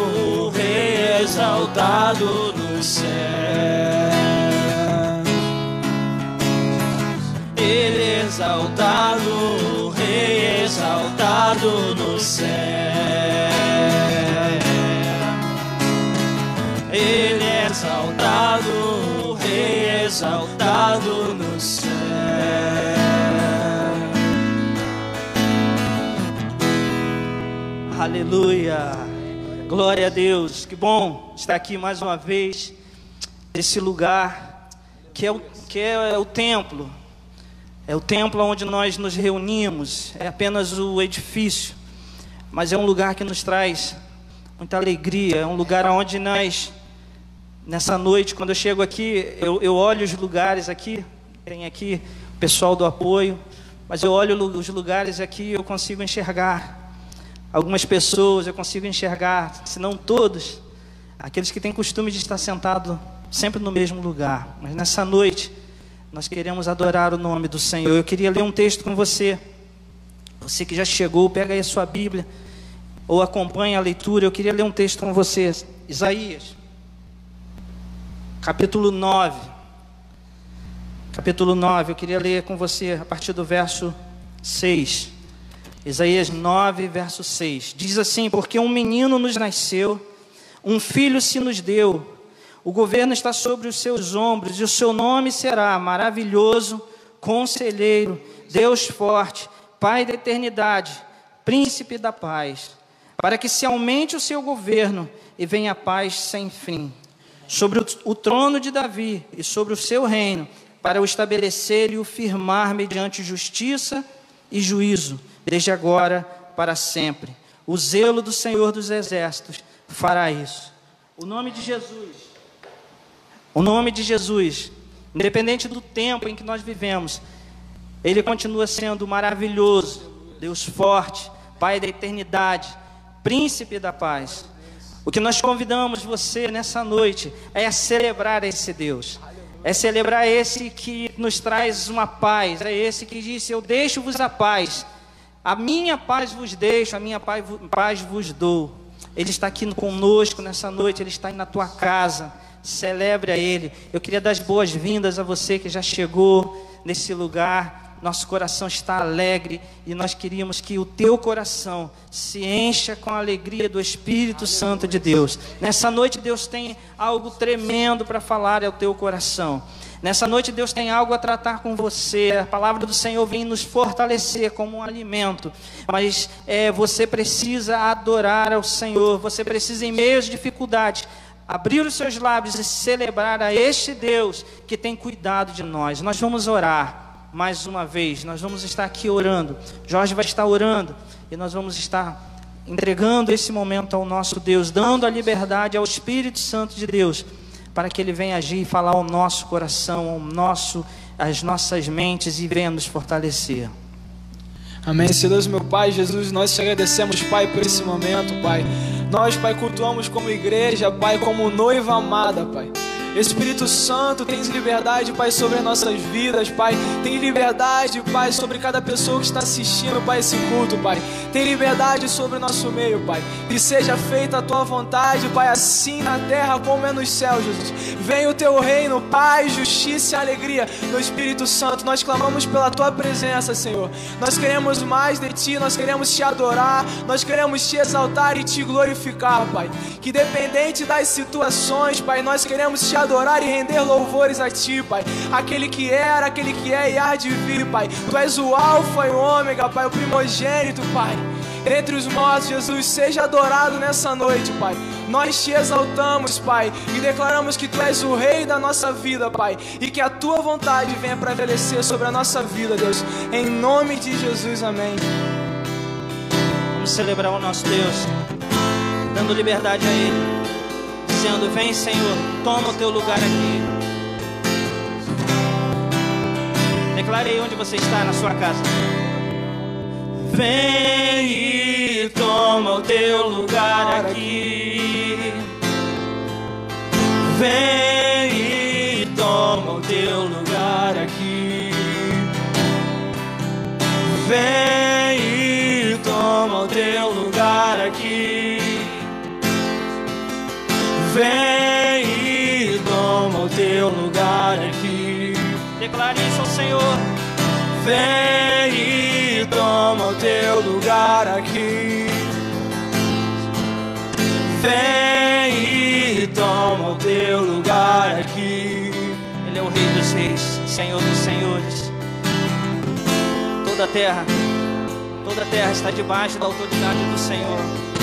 o Rei exaltado no céu. Ele exaltado, o Rei exaltado no céu. Ele exaltado, o Rei exaltado no céu. Aleluia, glória a Deus. Que bom estar aqui mais uma vez nesse lugar que é o, que é o templo. É o templo onde nós nos reunimos, é apenas o edifício, mas é um lugar que nos traz muita alegria, é um lugar onde nós, nessa noite, quando eu chego aqui, eu, eu olho os lugares aqui, tem aqui o pessoal do apoio, mas eu olho os lugares aqui e eu consigo enxergar algumas pessoas, eu consigo enxergar, se não todos, aqueles que têm costume de estar sentado sempre no mesmo lugar, mas nessa noite, nós queremos adorar o nome do Senhor. Eu queria ler um texto com você. Você que já chegou, pega aí a sua Bíblia ou acompanha a leitura. Eu queria ler um texto com você. Isaías, capítulo 9. Capítulo 9, eu queria ler com você a partir do verso 6. Isaías 9, verso 6. Diz assim: Porque um menino nos nasceu, um filho se nos deu. O governo está sobre os seus ombros e o seu nome será maravilhoso, conselheiro, Deus forte, Pai da eternidade, príncipe da paz. Para que se aumente o seu governo e venha a paz sem fim. Sobre o, trono de Davi e sobre o seu reino, para o estabelecer e o firmar mediante justiça e juízo, desde agora para sempre. O zelo do Senhor dos Exércitos fará isso. O nome de Jesus. O nome de Jesus, independente do tempo em que nós vivemos, ele continua sendo maravilhoso, Deus forte, Pai da eternidade, Príncipe da paz. O que nós convidamos você nessa noite é celebrar esse Deus, é celebrar esse que nos traz uma paz, é esse que disse: Eu deixo-vos a paz, a minha paz vos deixo, a minha paz vos dou. Ele está aqui conosco nessa noite, Ele está na tua casa. Celebre a Ele. Eu queria dar as boas-vindas a você que já chegou nesse lugar. Nosso coração está alegre e nós queríamos que o teu coração se encha com a alegria do Espírito Santo de Deus. Nessa noite, Deus tem algo tremendo para falar ao teu coração. Nessa noite Deus tem algo a tratar com você. A palavra do Senhor vem nos fortalecer como um alimento. Mas é, você precisa adorar ao Senhor. Você precisa, em meio às dificuldades, abrir os seus lábios e celebrar a este Deus que tem cuidado de nós. Nós vamos orar mais uma vez. Nós vamos estar aqui orando. Jorge vai estar orando e nós vamos estar entregando esse momento ao nosso Deus, dando a liberdade ao Espírito Santo de Deus para que Ele venha agir e falar ao nosso coração, ao nosso, às nossas mentes e venha nos fortalecer. Amém. Senhor meu Pai, Jesus, nós te agradecemos, Pai, por esse momento, Pai. Nós, Pai, cultuamos como igreja, Pai, como noiva amada, Pai. Espírito Santo, tens liberdade, Pai, sobre as nossas vidas, Pai. Tem liberdade, Pai, sobre cada pessoa que está assistindo, Pai, esse culto, Pai. Tem liberdade sobre o nosso meio, Pai. Que seja feita a tua vontade, Pai, assim na terra como é nos céus, Jesus. Venha o teu reino, paz, justiça e alegria no Espírito Santo. Nós clamamos pela tua presença, Senhor. Nós queremos mais de ti, nós queremos te adorar, nós queremos te exaltar e te glorificar, Pai. Que dependente das situações, Pai, nós queremos te adorar e render louvores a Ti, Pai. Aquele que era, aquele que é e há de vir, Pai. Tu és o Alfa e o Ômega, Pai, o primogênito, Pai. Entre os mortos, Jesus, seja adorado nessa noite, Pai. Nós te exaltamos, Pai, e declaramos que Tu és o Rei da nossa vida, Pai, e que a Tua vontade venha prevalecer sobre a nossa vida, Deus. Em nome de Jesus, amém. Vamos celebrar o nosso Deus, dando liberdade a Ele dizendo: Vem, Senhor, toma o teu lugar aqui. Declare aí onde você está na sua casa. Vem e toma o teu lugar aqui. Vem e toma o teu lugar aqui. Vem e toma o teu lugar Vem e toma o teu lugar aqui. Declare isso ao Senhor. Vem e toma o teu lugar aqui. Vem e toma o teu lugar aqui. Ele é o Rei dos Reis, Senhor dos Senhores. Toda a terra, toda a terra está debaixo da autoridade do Senhor.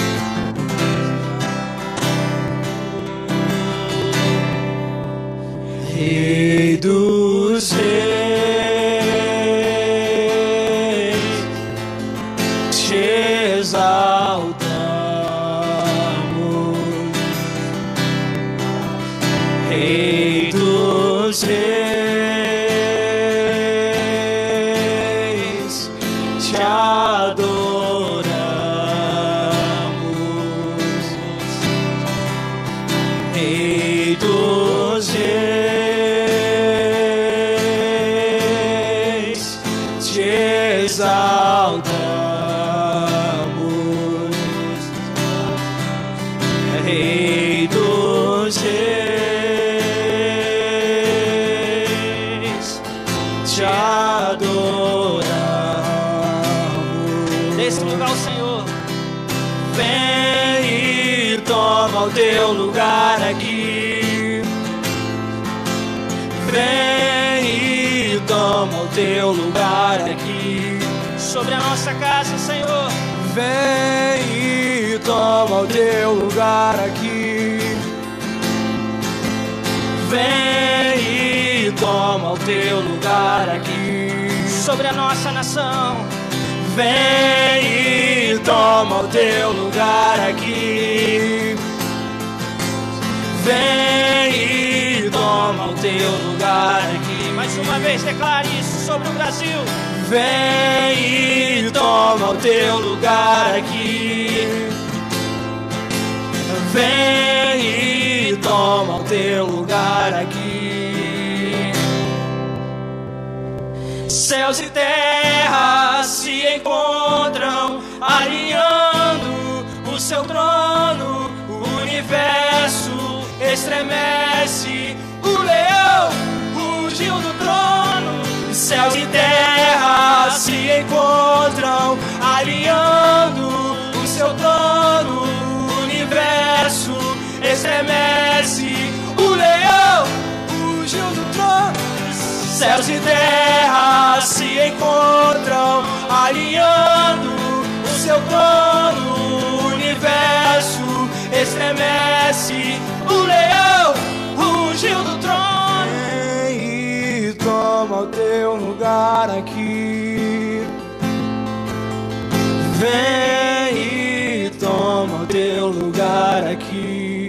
Rei dos Reis, Vem e toma o teu lugar aqui. Vem e toma o teu lugar aqui. Sobre a nossa nação. Vem e toma o teu lugar aqui. Vem e toma o teu lugar aqui. Mais uma vez, declare isso sobre o Brasil. Vem e toma o teu lugar aqui. Vem e toma o teu lugar aqui. Céus e terra se encontram, alinhando o seu trono estremece. O leão rugiu do trono, céus e terra se encontram, alinhando o seu trono. O universo estremece. O leão rugiu do trono. Céus e terra se encontram, alinhando o seu trono. O universo estremece. O leão rugiu do o teu lugar aqui. Vem e toma o teu lugar aqui.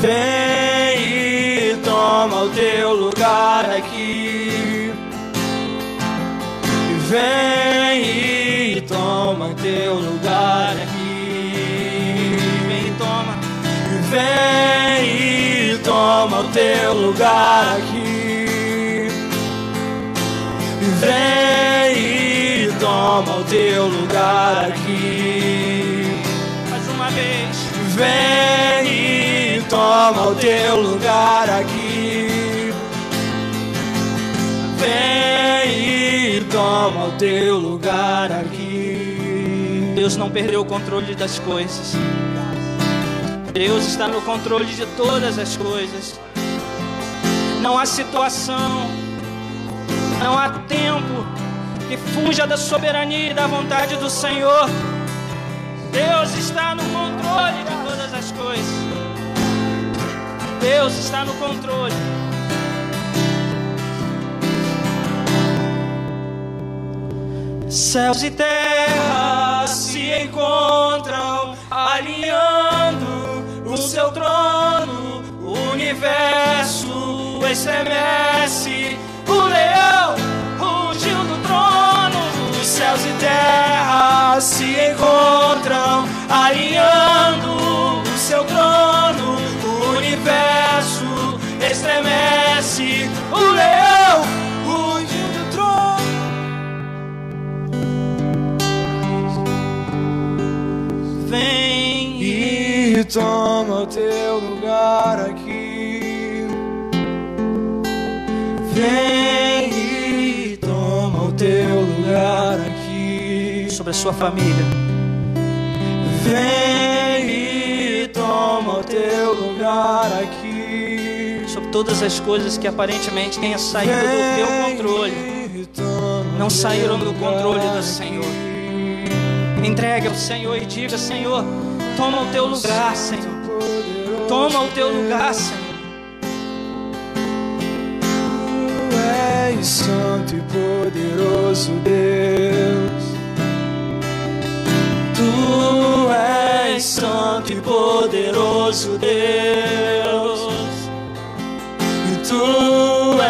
Vem e toma o teu lugar aqui. Vem e toma teu lugar aqui. Vem toma. Vem toma o teu lugar aqui. Vem e toma o teu lugar aqui. Mais uma vez. Vem e toma o teu lugar aqui. Vem e toma o teu lugar aqui. Deus não perdeu o controle das coisas. Deus está no controle de todas as coisas. Não há situação, não há tempo que fuja da soberania e da vontade do Senhor. Deus está no controle de todas as coisas. Deus está no controle. Céus e terra se encontram alinhando o seu trono. O universo estremece. O leão rugiu do trono. Os céus e terra se encontram alinhando o seu trono. O universo estremece. O leão rugiu do trono. vem toma o teu lugar aqui. Vem e toma o teu lugar aqui. sobre a sua família. Vem e toma o teu lugar aqui. sobre todas as coisas que aparentemente tenham saído do teu controle, Vem não saíram do controle do Senhor. aqui. Entregue ao Senhor e diga: Senhor, toma o teu lugar, Senhor. Toma o teu lugar, Senhor. Tu és santo e poderoso Deus. Tu és santo e poderoso Deus. E tu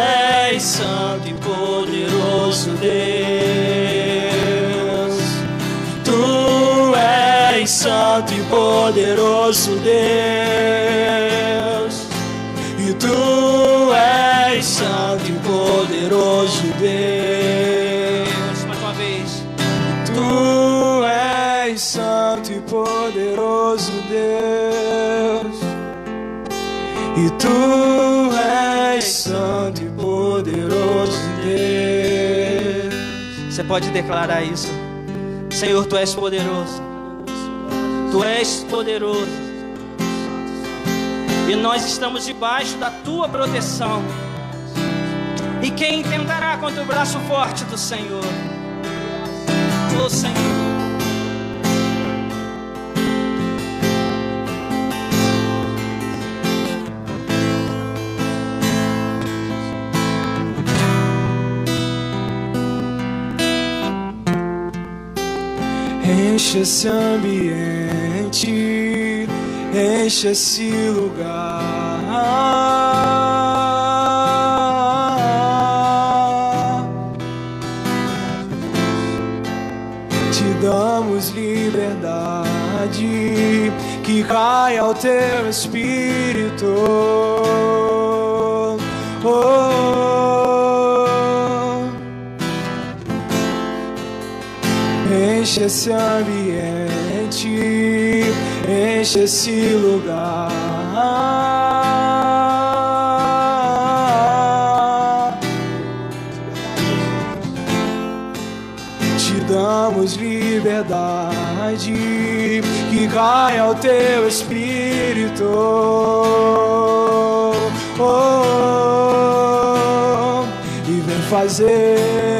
és santo e poderoso Deus. Tu és santo poderoso Deus. E tu és santo e poderoso Deus. Mais uma vez. Tu és santo e poderoso Deus. E tu és santo e poderoso Deus. Você pode declarar isso. Senhor, tu és poderoso. Tu és poderoso. E nós estamos debaixo da tua proteção. E quem tentará contra o braço forte do Senhor? O Senhor. Enche esse ambiente, enche esse lugar. Te damos liberdade, que caia o teu espírito. Oh. Enche esse ambiente, enche esse lugar. Te damos liberdade, que caia o teu espírito. Oh, e vem fazer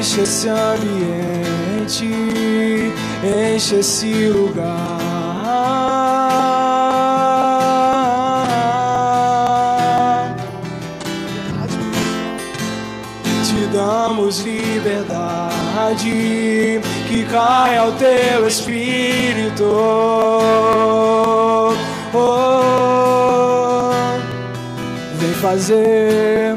Enche esse ambiente, enche esse lugar. Te damos liberdade, que caia o teu espírito. Oh, vem fazer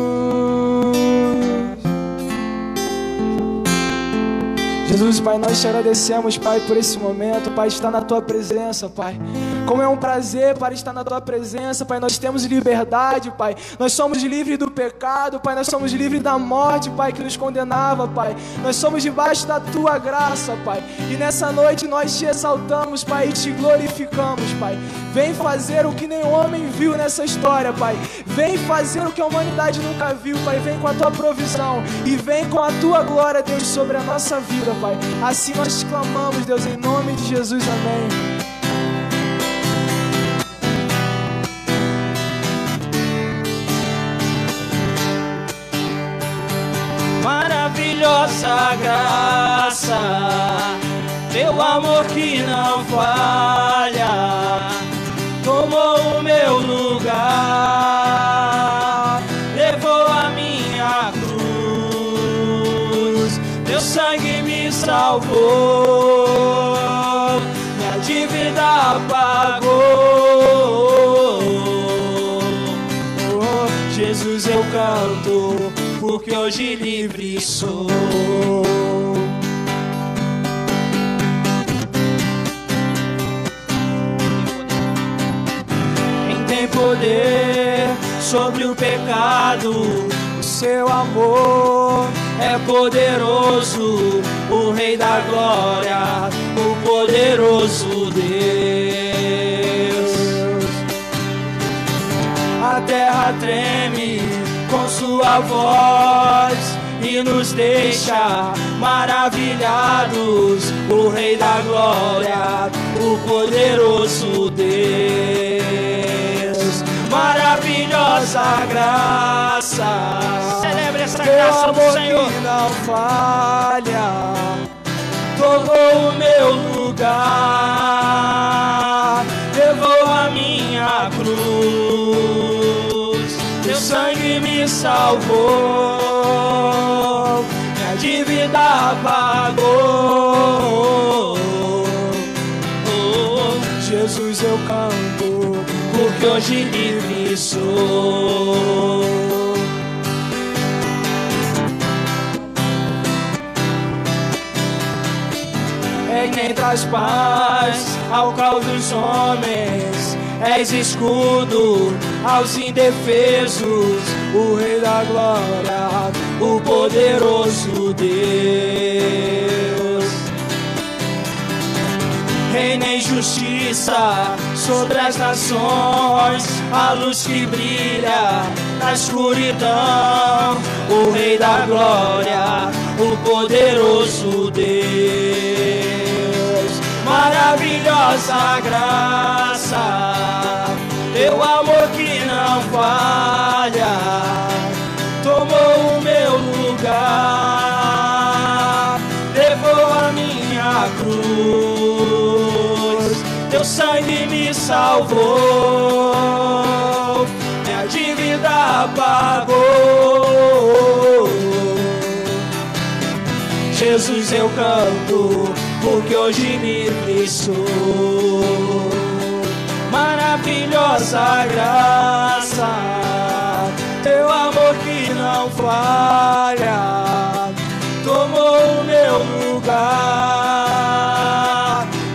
Jesus, Pai, nós te agradecemos, Pai, por esse momento, Pai, estar na tua presença, Pai. Como é um prazer, para estar na tua presença, Pai. Nós temos liberdade, Pai. Nós somos livres do pecado, Pai. Nós somos livres da morte, Pai, que nos condenava, Pai. Nós somos debaixo da tua graça, Pai. E nessa noite nós te exaltamos, Pai, e te glorificamos, Pai. Vem fazer o que nenhum homem viu nessa história, Pai. Vem fazer o que a humanidade nunca viu, Pai. Vem com a tua provisão e vem com a tua glória, Deus, sobre a nossa vida, Pai. Assim nós te clamamos, Deus, em nome de Jesus. Amém. Maravilhosa graça, teu amor que não falha, tomou o meu lugar, levou a minha cruz, teu sangue me salvou, minha dívida pagou. Oh, Jesus, eu canto porque hoje livre sou. Quem tem poder sobre o pecado, o seu amor é poderoso, o Rei da Glória, o poderoso Deus. A terra treme sua voz e nos deixa maravilhados. O Rei da Glória, o poderoso Deus, maravilhosa graça. Celebre essa graça do Senhor. Que não falha, tomou o meu lugar, levou a minha cruz. Teu sangue me salvou, minha dívida pagou. Oh, Jesus, eu canto, porque hoje livre sou. É quem traz paz ao caos dos homens, és escudo aos indefesos, o Rei da Glória, o poderoso Deus. Reina em justiça sobre as nações, a luz que brilha na escuridão, o Rei da Glória, o poderoso Deus. Maravilhosa graça, teu amor que não falha, tomou o meu lugar, levou a minha cruz, teu sangue me salvou, minha dívida pagou. Jesus, eu canto, porque hoje livre sou maravilhosa graça, teu amor que não falha, tomou o meu lugar,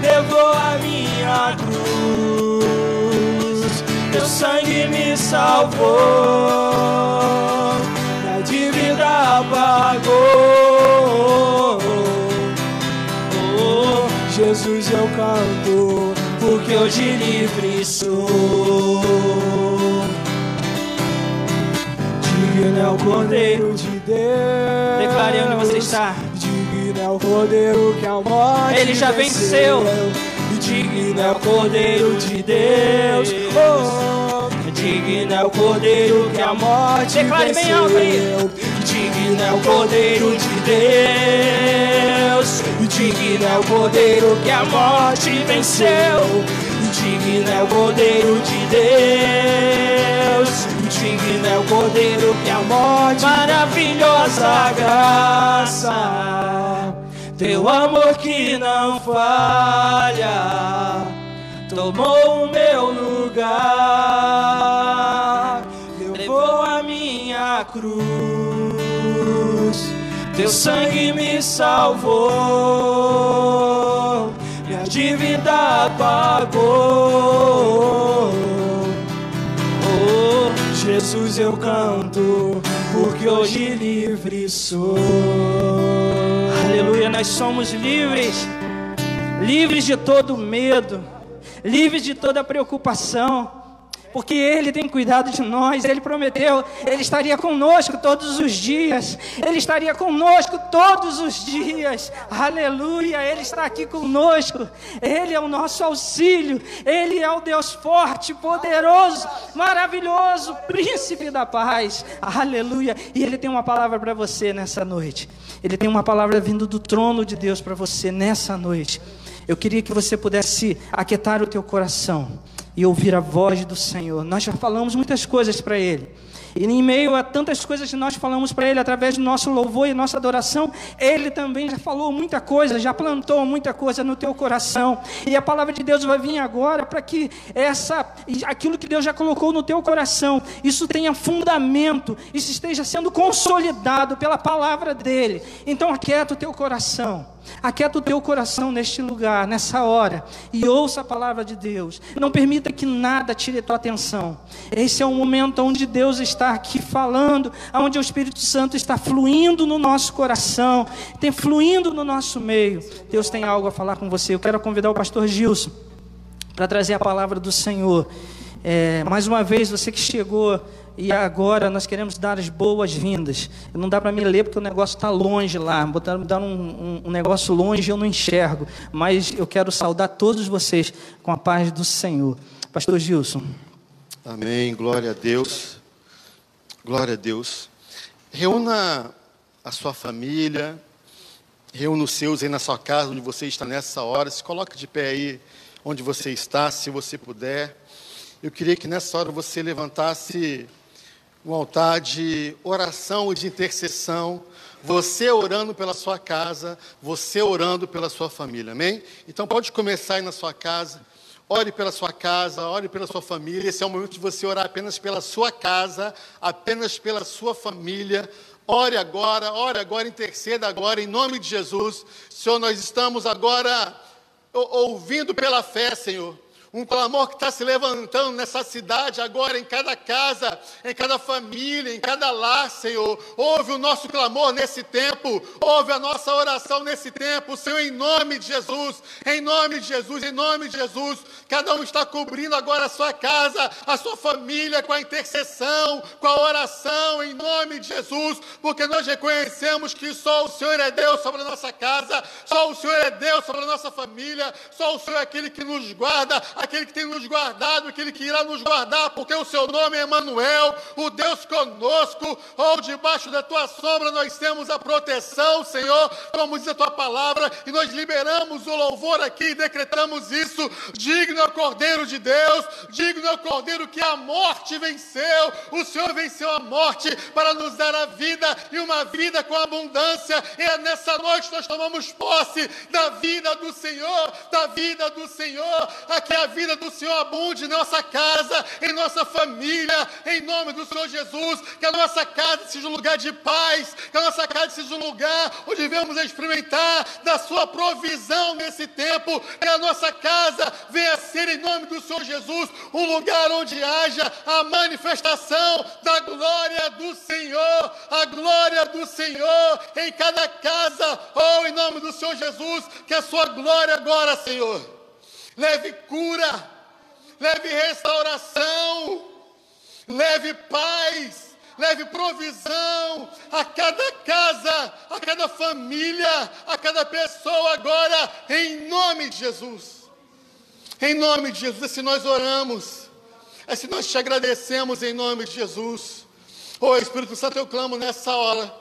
levou a minha cruz, teu sangue me salvou, minha dívida pagou. Oh, Jesus, eu canto porque hoje livre sou. Digno é o Cordeiro de Deus. Declare onde você está. Digno é o Cordeiro que a morte Ele já venceu. Digno é o Cordeiro de Deus. Oh, digno é o Cordeiro que a morte Declare venceu. bem alto aí. Digno é o Cordeiro de Deus. Digno é o Cordeiro que a morte venceu. Digno é o Cordeiro de Deus. Digno é o Cordeiro que a morte. Maravilhosa graça. Teu amor que não falha. Tomou o meu lugar. Levou a minha cruz Teu sangue me salvou, minha dívida pagou. Oh, Jesus eu canto, porque hoje livre sou. Aleluia, nós somos livres, livres de todo medo, livres de toda preocupação porque Ele tem cuidado de nós, Ele prometeu, Ele estaria conosco todos os dias, Ele estaria conosco todos os dias, aleluia, Ele está aqui conosco, Ele é o nosso auxílio, Ele é o Deus forte, poderoso, maravilhoso, príncipe da paz, aleluia, e Ele tem uma palavra para você nessa noite, Ele tem uma palavra vindo do trono de Deus para você nessa noite. Eu queria que você pudesse aquietar o teu coração e ouvir a voz do Senhor. Nós já falamos muitas coisas para Ele. E em meio a tantas coisas que nós falamos para Ele através do nosso louvor e nossa adoração, Ele também já falou muita coisa, já plantou muita coisa no teu coração. E a palavra de Deus vai vir agora para que essa, aquilo que Deus já colocou no teu coração, isso tenha fundamento, isso esteja sendo consolidado pela palavra dele. Então aquieta o teu coração. Aquieta o teu coração neste lugar, nessa hora, e ouça a palavra de Deus. Não permita que nada tire a tua atenção. Esse é o momento onde Deus está aqui falando, onde o Espírito Santo está fluindo no nosso coração, tem fluindo no nosso meio. Deus tem algo a falar com você. Eu quero convidar o pastor Gilson para trazer a palavra do Senhor. É, mais uma vez, você que chegou e agora nós queremos dar as boas-vindas. Não dá para me ler porque o negócio está longe lá. Botaram dar um, um, um, negócio longe eu não enxergo. Mas eu quero saudar todos vocês com a paz do Senhor. Pastor Gilson. Amém. Glória a Deus. Glória a Deus. Reúna a sua família. Reúna os seus aí na sua casa, onde você está nessa hora. Se coloque de pé aí onde você está, se você puder. Eu queria que nessa hora você levantasse um altar de oração e de intercessão, você orando pela sua casa, você orando pela sua família, amém? Então pode começar aí na sua casa, ore pela sua casa, ore pela sua família, esse é o momento de você orar apenas pela sua casa, apenas pela sua família, ore agora, ore agora, interceda agora, em nome de Jesus, Senhor, nós estamos agora ouvindo pela fé, Senhor, um clamor que está se levantando nessa cidade agora, em cada casa, em cada família, em cada lar, Senhor. Ouve o nosso clamor nesse tempo, ouve a nossa oração nesse tempo, Senhor, em nome de Jesus, em nome de Jesus, em nome de Jesus. Cada um está cobrindo agora a sua casa, a sua família, com a intercessão, com a oração, em nome de Jesus, porque nós reconhecemos que só o Senhor é Deus sobre a nossa casa, só o Senhor é Deus sobre a nossa família, só o Senhor é aquele que nos guarda, aquele que tem nos guardado, aquele que irá nos guardar, porque o seu nome é Emanuel, o Deus conosco, ou debaixo da tua sombra nós temos a proteção, Senhor, como diz a tua palavra, e nós liberamos o louvor aqui e decretamos isso, digno é o Cordeiro de Deus, digno é o Cordeiro que a morte venceu, o Senhor venceu a morte para nos dar a vida e uma vida com abundância, e é nessa noite nós tomamos posse da vida do Senhor, da vida do Senhor, aqui vida do Senhor abunde em nossa casa, em nossa família, em nome do Senhor Jesus. Que a nossa casa seja um lugar de paz, que a nossa casa seja um lugar onde vamos experimentar da Sua provisão nesse tempo. Que a nossa casa venha ser, em nome do Senhor Jesus, um lugar onde haja a manifestação da glória do Senhor, a glória do Senhor em cada casa, ou oh, em nome do Senhor Jesus, que a Sua glória agora, Senhor leve cura, leve restauração, leve paz, leve provisão a cada casa, a cada família, a cada pessoa agora, em nome de Jesus. Em nome de Jesus, assim nós oramos, assim nós te agradecemos em nome de Jesus. Oh Espírito Santo, eu clamo nessa hora,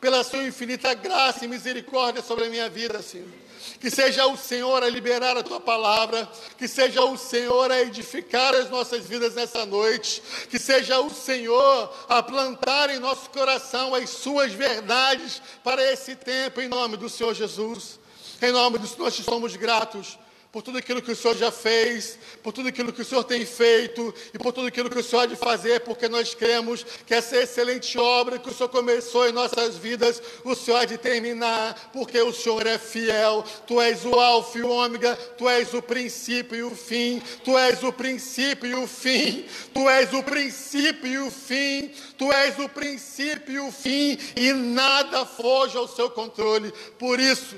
pela sua infinita graça e misericórdia sobre a minha vida, Senhor que seja o Senhor a liberar a tua palavra, que seja o Senhor a edificar as nossas vidas nessa noite, que seja o Senhor a plantar em nosso coração as suas verdades para esse tempo, em nome do Senhor Jesus. Em nome do Senhor, nós te somos gratos por tudo aquilo que o Senhor já fez, por tudo aquilo que o Senhor tem feito e por tudo aquilo que o Senhor há de fazer, porque nós cremos que essa excelente obra que o Senhor começou em nossas vidas, o Senhor há de terminar, porque o Senhor é fiel. Tu és o Alfa e o Ômega, tu és o princípio e o fim, tu és o princípio e o fim, tu és o princípio e o fim, tu és o princípio e o fim, e nada foge ao seu controle. Por isso,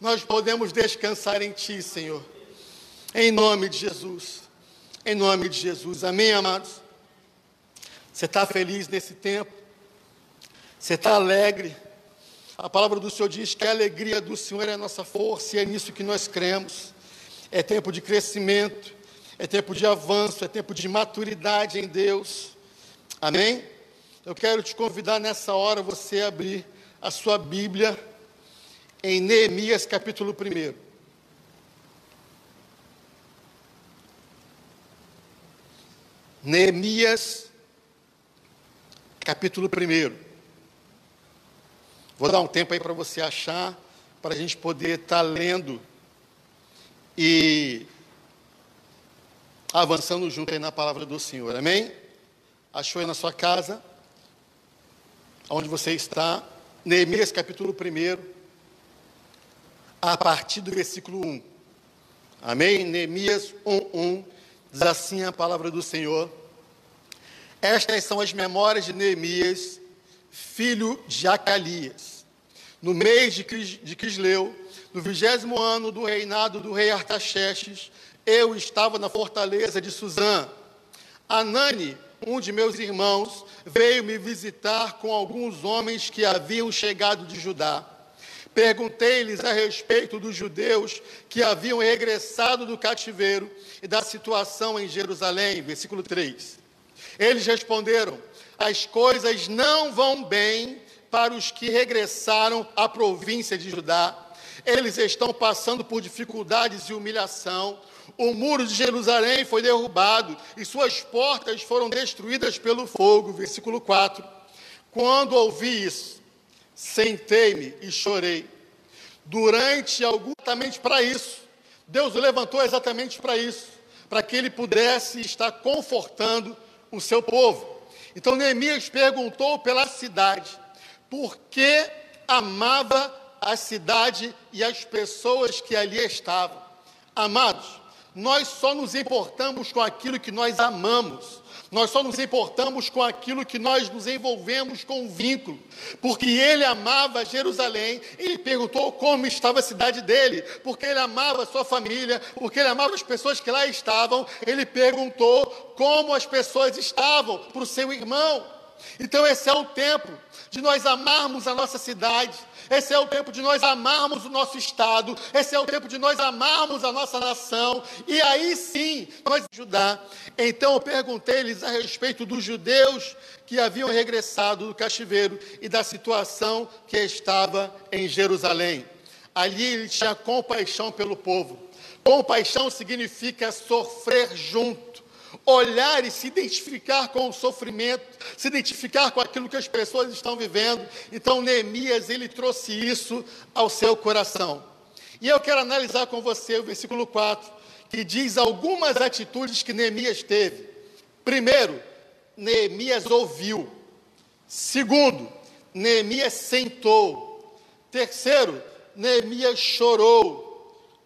nós podemos descansar em Ti, Senhor. Em nome de Jesus. Em nome de Jesus. Amém, amados? Você está feliz nesse tempo? Você está alegre? A palavra do Senhor diz que a alegria do Senhor é a nossa força e é nisso que nós cremos. É tempo de crescimento, é tempo de avanço, é tempo de maturidade em Deus. Amém? Eu quero te convidar nessa hora você abrir a sua Bíblia em Neemias capítulo 1. Neemias capítulo 1. Vou dar um tempo aí para você achar, para a gente poder estar tá lendo e avançando junto aí na palavra do Senhor. Amém? Achou aí na sua casa, onde você está, Neemias capítulo 1 a partir do versículo 1. Amém? Neemias 1, 1, diz assim a palavra do Senhor. Estas são as memórias de Neemias, filho de Acalias. No mês de, de Quisleu, no vigésimo ano do reinado do rei Artaxerxes, eu estava na fortaleza de Suzã. Anani, um de meus irmãos, veio me visitar com alguns homens que haviam chegado de Judá. Perguntei-lhes a respeito dos judeus que haviam regressado do cativeiro e da situação em Jerusalém. Versículo 3. Eles responderam: As coisas não vão bem para os que regressaram à província de Judá. Eles estão passando por dificuldades e humilhação. O muro de Jerusalém foi derrubado e suas portas foram destruídas pelo fogo. Versículo 4. Quando ouvi isso, sentei-me e chorei. Durante algum exatamente para isso. Deus o levantou exatamente para isso, para que ele pudesse estar confortando o seu povo. Então Neemias perguntou pela cidade, por que amava a cidade e as pessoas que ali estavam. Amados, nós só nos importamos com aquilo que nós amamos. Nós só nos importamos com aquilo que nós nos envolvemos com o vínculo. Porque ele amava Jerusalém, ele perguntou como estava a cidade dele, porque ele amava a sua família, porque ele amava as pessoas que lá estavam, ele perguntou como as pessoas estavam para o seu irmão. Então, esse é o tempo de nós amarmos a nossa cidade, esse é o tempo de nós amarmos o nosso Estado, esse é o tempo de nós amarmos a nossa nação, e aí sim nós ajudar. Então eu perguntei-lhes a respeito dos judeus que haviam regressado do cativeiro e da situação que estava em Jerusalém. Ali ele tinha compaixão pelo povo. Compaixão significa sofrer junto olhar e se identificar com o sofrimento, se identificar com aquilo que as pessoas estão vivendo. Então, Neemias, ele trouxe isso ao seu coração. E eu quero analisar com você o versículo 4, que diz algumas atitudes que Neemias teve. Primeiro, Neemias ouviu. Segundo, Neemias sentou. Terceiro, Neemias chorou.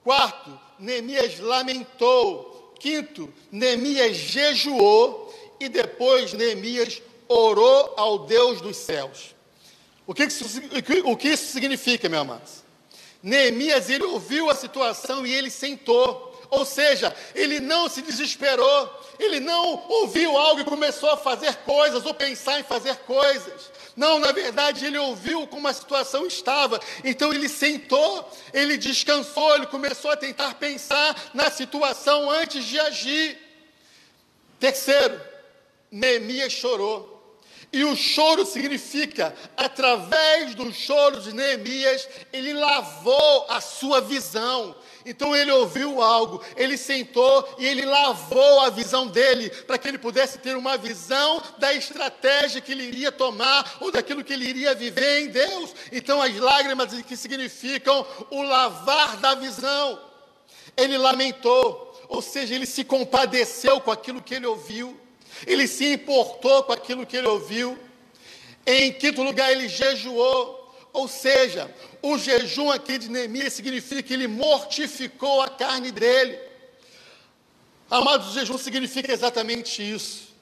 Quarto, Neemias lamentou. Quinto, Neemias jejuou e depois Neemias orou ao Deus dos céus. O que, isso, o que isso significa, meu amados? Neemias, ele ouviu a situação e ele sentou. Ou seja, ele não se desesperou, ele não ouviu algo e começou a fazer coisas ou pensar em fazer coisas. Não, na verdade, ele ouviu como a situação estava. Então ele sentou, ele descansou, ele começou a tentar pensar na situação antes de agir. Terceiro, Neemias chorou. E o choro significa, através do choro de Neemias, ele lavou a sua visão. Então ele ouviu algo, ele sentou e ele lavou a visão dele, para que ele pudesse ter uma visão da estratégia que ele iria tomar, ou daquilo que ele iria viver em Deus. Então as lágrimas que significam o lavar da visão. ele lamentou, ou seja, ele se compadeceu com aquilo que ele ouviu, ele se importou com aquilo que ele ouviu. Em quinto lugar, ele jejuou, ou seja, o jejum aqui de Neemias significa que ele mortificou a carne dele. Amados, o jejum significa exatamente isso.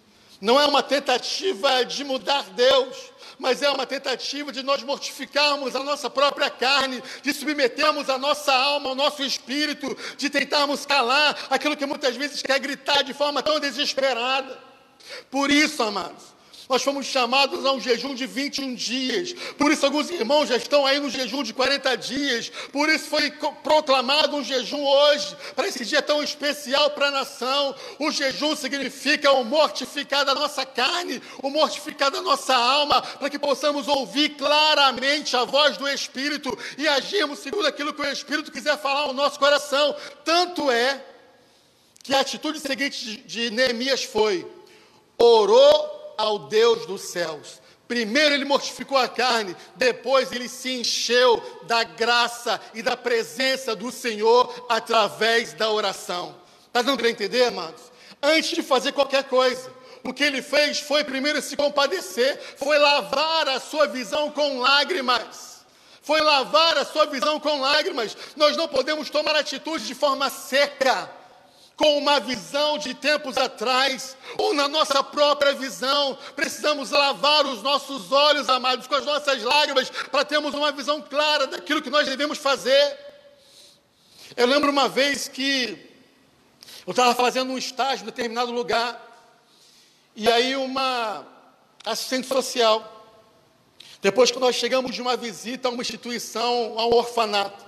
Não é uma tentativa de mudar Deus, mas é uma tentativa de nós mortificarmos a nossa própria carne, de submetermos a nossa alma, o nosso espírito, de tentarmos calar aquilo que muitas vezes quer gritar de forma tão desesperada. Por isso, amados, nós fomos chamados a um jejum de 21 dias. Por isso, alguns irmãos já estão aí no jejum de 40 dias. Por isso, foi proclamado um jejum hoje, para esse dia tão especial para a nação. O jejum significa o mortificar da nossa carne, o mortificar da nossa alma, para que possamos ouvir claramente a voz do Espírito e agirmos segundo aquilo que o Espírito quiser falar ao nosso coração. Tanto é que a atitude seguinte de, Neemias foi: orou ao Deus dos céus. Primeiro ele mortificou a carne, depois ele se encheu da graça e da presença do Senhor através da oração. Está dando para entender, amados? Antes de fazer qualquer coisa, o que ele fez foi primeiro se compadecer, foi lavar a sua visão com lágrimas. Foi lavar a sua visão com lágrimas. Nós não podemos tomar atitude de forma seca com uma visão de tempos atrás, ou na nossa própria visão. Precisamos lavar os nossos olhos, amados, com as nossas lágrimas, para termos uma visão clara daquilo que nós devemos fazer. Eu lembro uma vez que eu estava fazendo um estágio em determinado lugar, e aí uma assistente social, depois que nós chegamos de uma visita a uma instituição, a um orfanato,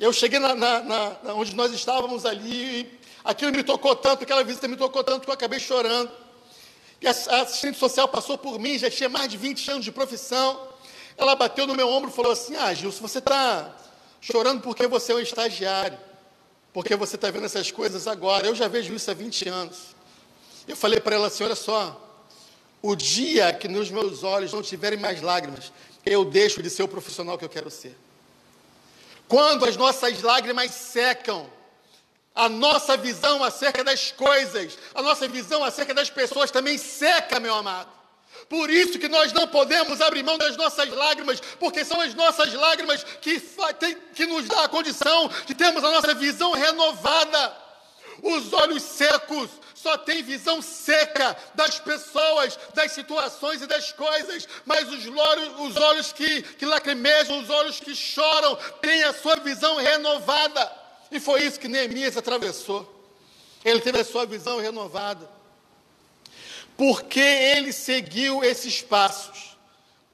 eu cheguei na, na, na, onde nós estávamos ali Aquilo me tocou tanto, aquela visita me tocou tanto que eu acabei chorando. E a assistente social passou por mim, já tinha mais de 20 anos de profissão. Ela bateu no meu ombro e falou assim: Ah, Gilson, você está chorando porque você é um estagiário, porque você está vendo essas coisas agora. Eu já vejo isso há 20 anos. Eu falei para ela assim: Olha só, o dia que nos meus olhos não tiverem mais lágrimas, eu deixo de ser o profissional que eu quero ser. Quando as nossas lágrimas secam, a nossa visão acerca das coisas, a nossa visão acerca das pessoas também seca, meu amado. Por isso que nós não podemos abrir mão das nossas lágrimas, porque são as nossas lágrimas que, que nos dá a condição de termos a nossa visão renovada. Os olhos secos só têm visão seca das pessoas, das situações e das coisas, mas os olhos, os olhos que, que lacrimejam, os olhos que choram, têm a sua visão renovada. E foi isso que Neemias atravessou. Ele teve a sua visão renovada. Porque ele seguiu esses passos.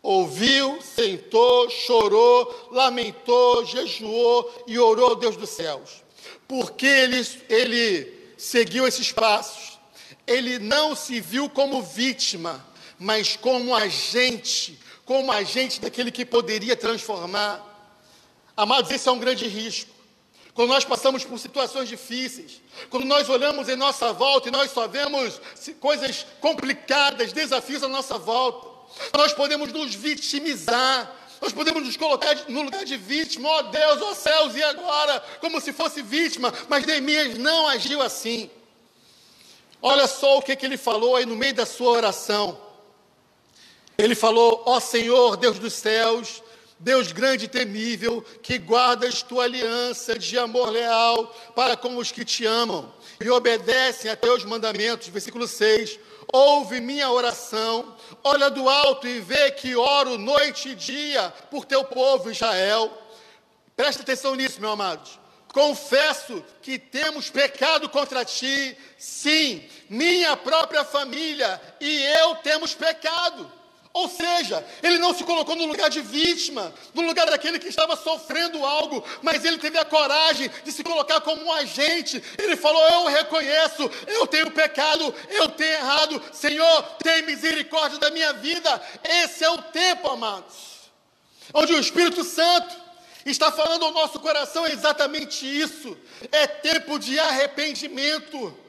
Ouviu, sentou, chorou, lamentou, jejuou e orou ao Deus dos céus. Porque ele, ele seguiu esses passos. Ele não se viu como vítima, mas como agente, como agente daquele que poderia transformar. Amados, esse é um grande risco quando nós passamos por situações difíceis, quando nós olhamos em nossa volta e nós só vemos coisas complicadas, desafios à nossa volta, nós podemos nos vitimizar, nós podemos nos colocar no lugar de vítima, ó oh Deus, ó oh céus, e agora? Como se fosse vítima, mas Neemias não agiu assim. Olha só o que, que ele falou aí no meio da sua oração. Ele falou: Ó oh Senhor, Deus dos céus, Deus grande e temível, que guardas tua aliança de amor leal para com os que te amam e obedecem a teus mandamentos. Versículo 6. Ouve minha oração, olha do alto e vê que oro noite e dia por teu povo Israel. Presta atenção nisso, meu amado. Confesso que temos pecado contra ti, sim, minha própria família e eu temos pecado. Ou seja, ele não se colocou no lugar de vítima, no lugar daquele que estava sofrendo algo, mas ele teve a coragem de se colocar como um agente. Ele falou: Eu reconheço, eu tenho pecado, eu tenho errado. Senhor, tem misericórdia da minha vida. Esse é o tempo, amados, onde o Espírito Santo está falando ao nosso coração exatamente isso. É tempo de arrependimento.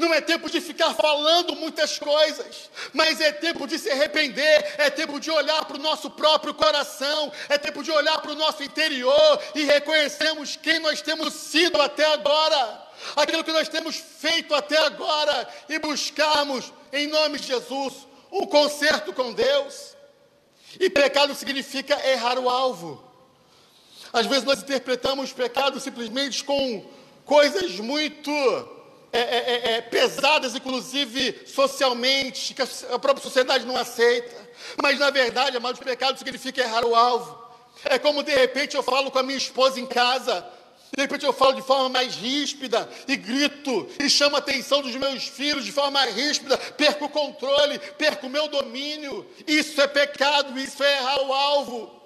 Não é tempo de ficar falando muitas coisas, mas é tempo de se arrepender, é tempo de olhar para o nosso próprio coração, é tempo de olhar para o nosso interior e reconhecermos quem nós temos sido até agora, aquilo que nós temos feito até agora e buscarmos, em nome de Jesus, um conserto com Deus. E pecado significa errar o alvo. Às vezes nós interpretamos pecado simplesmente com coisas muito é, é, é, é, pesadas, inclusive socialmente, que a própria sociedade não aceita. Mas, na verdade, amados, pecado significa errar o alvo. É como, de repente, eu falo com a minha esposa em casa, de repente eu falo de forma mais ríspida e grito e chamo a atenção dos meus filhos de forma mais ríspida, perco o controle, perco o meu domínio. Isso é pecado, isso é errar o alvo.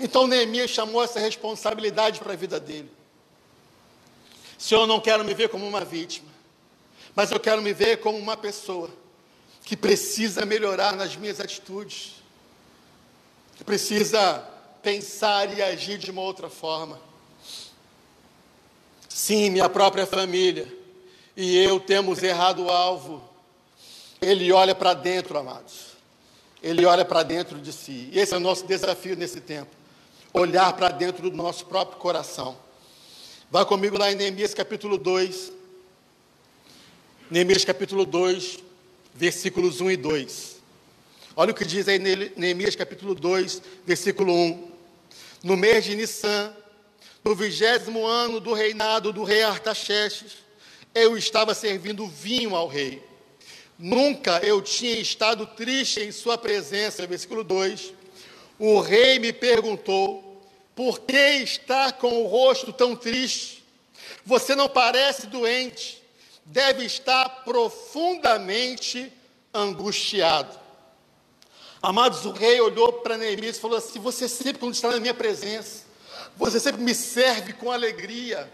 Então Neemias chamou essa responsabilidade para a vida dele. Senhor, eu não quero me ver como uma vítima, mas eu quero me ver como uma pessoa que precisa melhorar nas minhas atitudes, que precisa pensar e agir de uma outra forma. Sim, minha própria família e eu temos errado o alvo. Ele olha para dentro, amados. Ele olha para dentro de si. Esse é o nosso desafio nesse tempo. Olhar para dentro do nosso próprio coração. Vá comigo lá em Neemias capítulo 2. Neemias capítulo 2, versículos 1 e 2. Olha o que diz aí Neemias capítulo 2, versículo 1. No mês de Nissan, no vigésimo ano do reinado do rei Artaxerxes, eu estava servindo vinho ao rei. Nunca eu tinha estado triste em sua presença. Versículo 2. O rei me perguntou: por que está com o rosto tão triste? Você não parece doente, deve estar profundamente angustiado. Amados, o rei olhou para Neemias e falou assim: Você sempre, quando está na minha presença, você sempre me serve com alegria.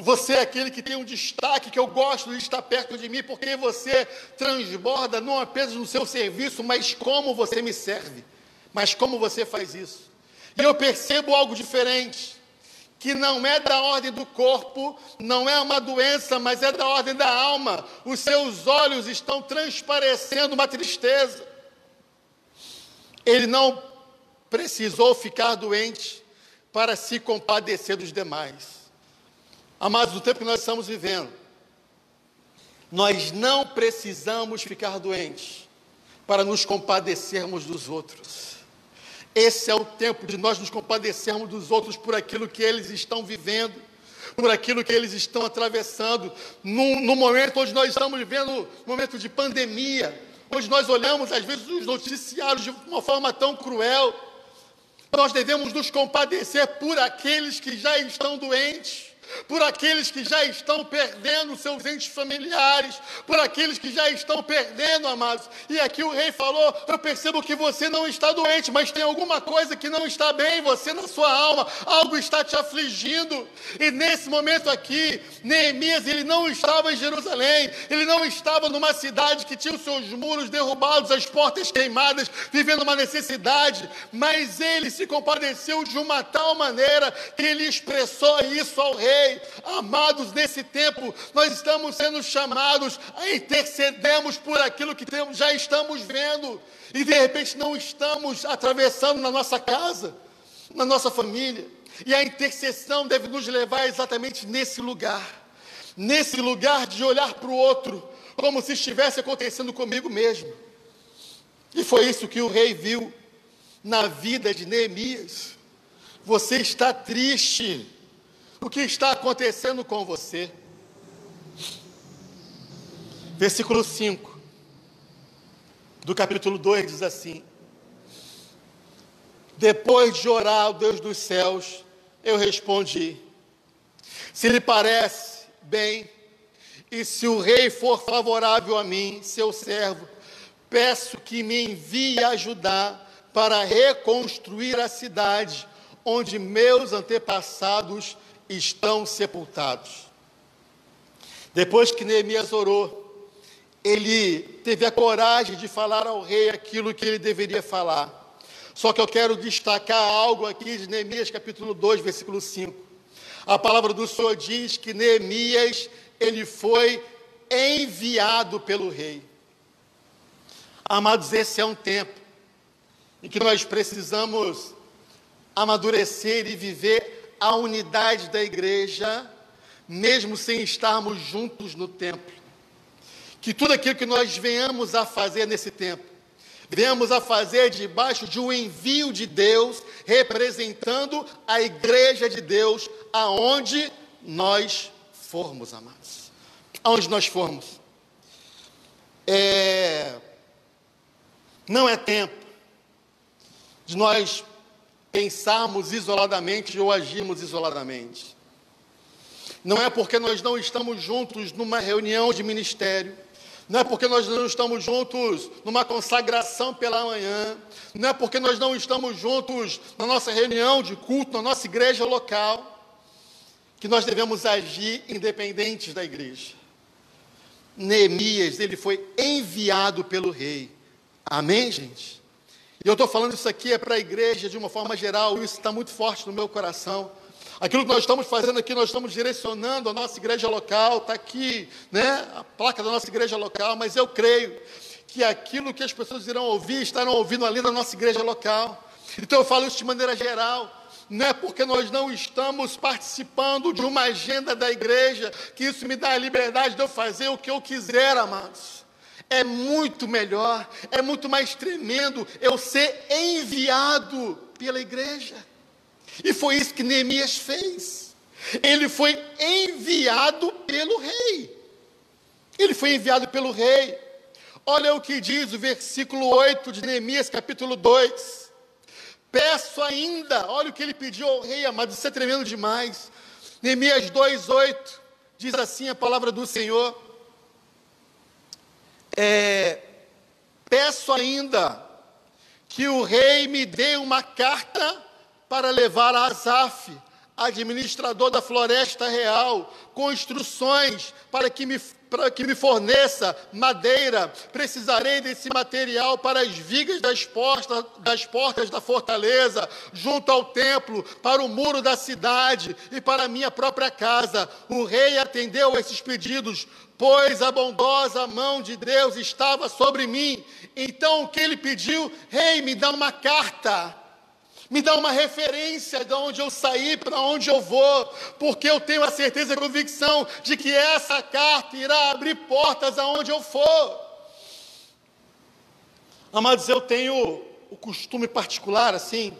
Você é aquele que tem um destaque, que eu gosto de estar perto de mim, porque você transborda não apenas no seu serviço, mas como você me serve. Mas como você faz isso? E eu percebo algo diferente, que não é da ordem do corpo, não é uma doença, mas é da ordem da alma. Os seus olhos estão transparecendo uma tristeza. Ele não precisou ficar doente para se compadecer dos demais. Amados, no tempo que nós estamos vivendo, nós não precisamos ficar doentes para nos compadecermos dos outros. Esse é o tempo de nós nos compadecermos dos outros por aquilo que eles estão vivendo, por aquilo que eles estão atravessando, no, no momento onde nós estamos vivendo, um momento de pandemia, onde nós olhamos às vezes os noticiários de uma forma tão cruel. Nós devemos nos compadecer por aqueles que já estão doentes por aqueles que já estão perdendo seus entes familiares, por aqueles que já estão perdendo, amados. E aqui o rei falou: Eu percebo que você não está doente, mas tem alguma coisa que não está bem, você na sua alma, algo está te afligindo. E nesse momento aqui, Neemias, ele não estava em Jerusalém, ele não estava numa cidade que tinha os seus muros derrubados, as portas queimadas, vivendo uma necessidade, mas ele se compadeceu de uma tal maneira que ele expressou isso ao rei Amados, nesse tempo, nós estamos sendo chamados a intercedermos por aquilo que temos, já estamos vendo, e de repente não estamos atravessando na nossa casa, na nossa família. E a intercessão deve nos levar exatamente nesse lugar nesse lugar de olhar para o outro, como se estivesse acontecendo comigo mesmo. E foi isso que o rei viu na vida de Neemias. Você está triste, o que está acontecendo com você. Versículo 5 do capítulo 2 diz assim: Depois de orar ao Deus dos céus, eu respondi: Se lhe parece bem, e se o rei for favorável a mim, seu servo, peço que me envie ajudar para reconstruir a cidade onde meus antepassados estão sepultados. Depois que Neemias orou, ele teve a coragem de falar ao rei aquilo que ele deveria falar. Só que eu quero destacar algo aqui de Neemias capítulo 2, versículo 5. A palavra do Senhor diz que Neemias ele foi enviado pelo rei. Amados, esse é um tempo em que nós precisamos amadurecer e viver a unidade da igreja, mesmo sem estarmos juntos no templo. Que tudo aquilo que nós venhamos a fazer nesse tempo, venhamos a fazer debaixo de um envio de Deus, representando a igreja de Deus, aonde nós formos, amados. Aonde nós formos. É, não é tempo de nós pensarmos isoladamente ou agirmos isoladamente. Não é porque nós não estamos juntos numa reunião de ministério, não é porque nós não estamos juntos numa consagração pela manhã, não é porque nós não estamos juntos na nossa reunião de culto, na nossa igreja local, que nós devemos agir independentes da igreja. Neemias, ele foi enviado pelo rei. Amém, gente? E eu estou falando isso aqui é para a igreja de uma forma geral, isso está muito forte no meu coração. Aquilo que nós estamos fazendo aqui, nós estamos direcionando a nossa igreja local, está aqui, né, a placa da nossa igreja local, mas eu creio que aquilo que as pessoas irão ouvir, estarão ouvindo ali na nossa igreja local. Então eu falo isso de maneira geral. Não é porque nós não estamos participando de uma agenda da igreja que isso me dá a liberdade de eu fazer o que eu quiser, amados. É muito melhor, é muito mais tremendo eu ser enviado pela igreja. E foi isso que Neemias fez. Ele foi enviado pelo rei. Ele foi enviado pelo rei. Olha o que diz o versículo 8 de Neemias, capítulo 2. Peço ainda, olha o que ele pediu ao rei, amado, isso é tremendo demais. Neemias 2,8 diz assim a palavra do Senhor. É, peço ainda que o rei me dê uma carta para levar a Asaf, administrador da floresta real, com instruções para que me para que me forneça madeira, precisarei desse material para as vigas das portas, das portas da fortaleza, junto ao templo, para o muro da cidade e para a minha própria casa. O rei atendeu a esses pedidos, pois a bondosa mão de Deus estava sobre mim. Então o que ele pediu? Rei, me dá uma carta me dá uma referência de onde eu saí, para onde eu vou, porque eu tenho a certeza e a convicção de que essa carta irá abrir portas aonde eu for. Amados, eu tenho o costume particular, assim,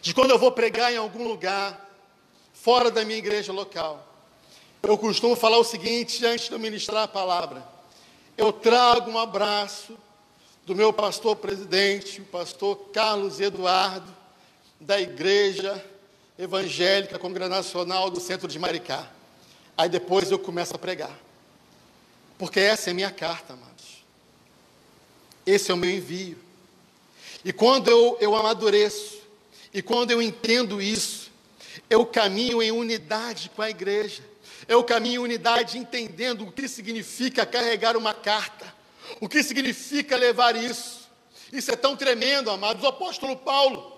de quando eu vou pregar em algum lugar, fora da minha igreja local, eu costumo falar o seguinte antes de eu ministrar a palavra: eu trago um abraço do meu pastor presidente, o pastor Carlos Eduardo, da Igreja Evangélica Congregacional do Centro de Maricá. Aí depois eu começo a pregar. Porque essa é a minha carta, amados. Esse é o meu envio. E quando eu, eu amadureço, e quando eu entendo isso, eu caminho em unidade com a igreja. Eu caminho em unidade entendendo o que significa carregar uma carta o que significa levar isso? Isso é tão tremendo, amados. O apóstolo Paulo,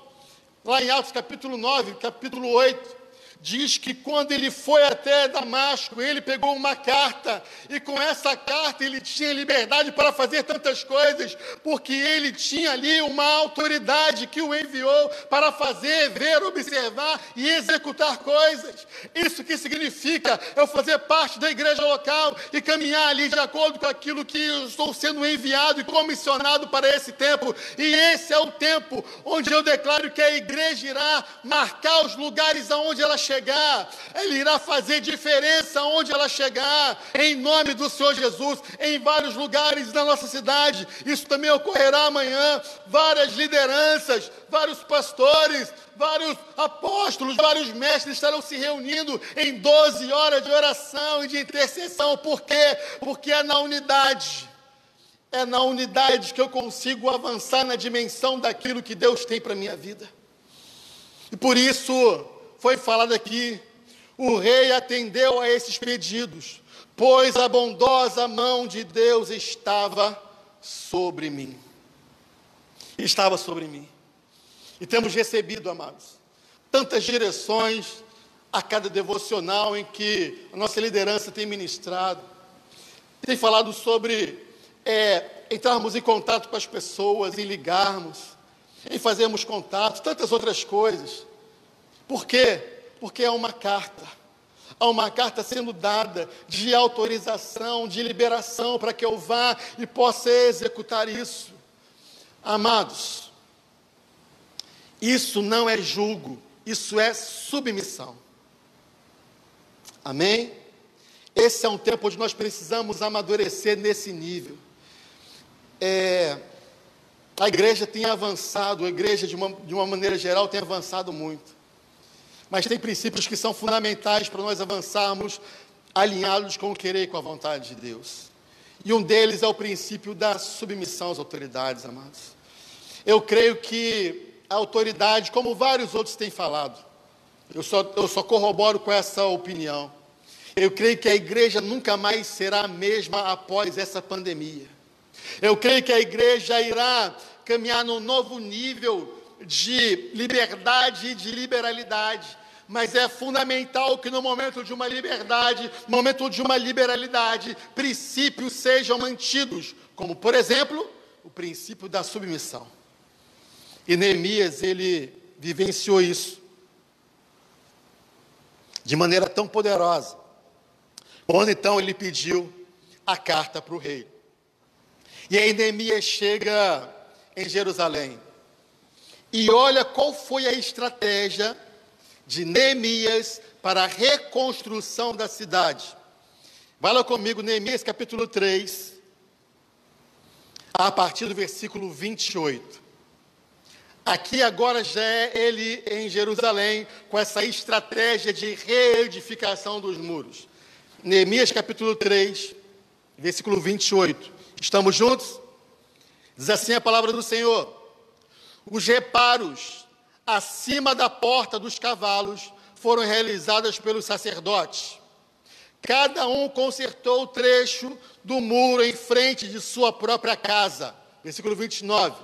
lá em Atos capítulo 9, capítulo 8, diz que quando ele foi até Damasco, ele pegou uma carta, e com essa carta ele tinha liberdade para fazer tantas coisas, porque ele tinha ali uma autoridade que o enviou para fazer, ver, observar e executar coisas. Isso que significa eu fazer parte da igreja local e caminhar ali de acordo com aquilo que eu estou sendo enviado e comissionado para esse tempo. E esse é o tempo onde eu declaro que a igreja irá marcar os lugares aonde ela chegar, Ele irá fazer diferença onde ela chegar, em nome do Senhor Jesus, em vários lugares da nossa cidade. Isso também ocorrerá amanhã. Várias lideranças, vários pastores, vários apóstolos, vários mestres estarão se reunindo em 12 horas de oração e de intercessão. Por quê? Porque é na unidade. É na unidade que eu consigo avançar na dimensão daquilo que Deus tem para a minha vida. E por isso, foi falado aqui, o rei atendeu a esses pedidos, pois a bondosa mão de Deus estava sobre mim. Estava sobre mim. E temos recebido, amados, tantas direções a cada devocional em que a nossa liderança tem ministrado, tem falado sobre é, entrarmos em contato com as pessoas, em ligarmos, em fazermos contato, tantas outras coisas. Por quê? Porque é uma carta. Há uma carta sendo dada de autorização, de liberação, para que eu vá e possa executar isso. Amados, isso não é julgo, isso é submissão. Amém? Esse é um tempo onde nós precisamos amadurecer nesse nível. É, a igreja tem avançado, a igreja, de uma, de uma maneira geral, tem avançado muito. Mas tem princípios que são fundamentais para nós avançarmos alinhados com o querer e com a vontade de Deus. E um deles é o princípio da submissão às autoridades, amados. Eu creio que a autoridade, como vários outros têm falado, eu só, eu só corroboro com essa opinião. Eu creio que a igreja nunca mais será a mesma após essa pandemia. Eu creio que a igreja irá caminhar num novo nível de liberdade e de liberalidade. Mas é fundamental que no momento de uma liberdade, no momento de uma liberalidade, princípios sejam mantidos, como por exemplo, o princípio da submissão. E Neemias, ele vivenciou isso de maneira tão poderosa. Quando então ele pediu a carta para o rei. E aí Neemias chega em Jerusalém. E olha qual foi a estratégia de Neemias para a reconstrução da cidade. Vai lá comigo, Neemias capítulo 3, a partir do versículo 28. Aqui agora já é ele em Jerusalém, com essa estratégia de reedificação dos muros. Neemias capítulo 3, versículo 28. Estamos juntos? Diz assim a palavra do Senhor: Os reparos acima da porta dos cavalos foram realizadas pelos sacerdotes. Cada um consertou o trecho do muro em frente de sua própria casa. Versículo 29.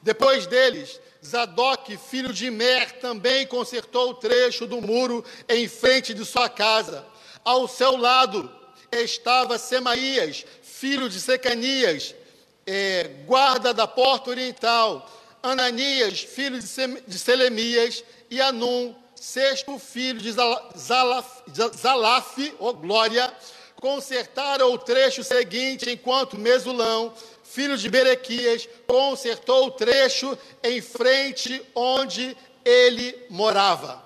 Depois deles, Zadok, filho de Mer, também consertou o trecho do muro em frente de sua casa. Ao seu lado estava Semaías, filho de Secanias, é, guarda da porta oriental, Ananias, filho de Selemias, e Anum, sexto filho de Zalaf, Zalaf oh glória, consertaram o trecho seguinte, enquanto Mesulão, filho de Berequias, consertou o trecho em frente onde ele morava.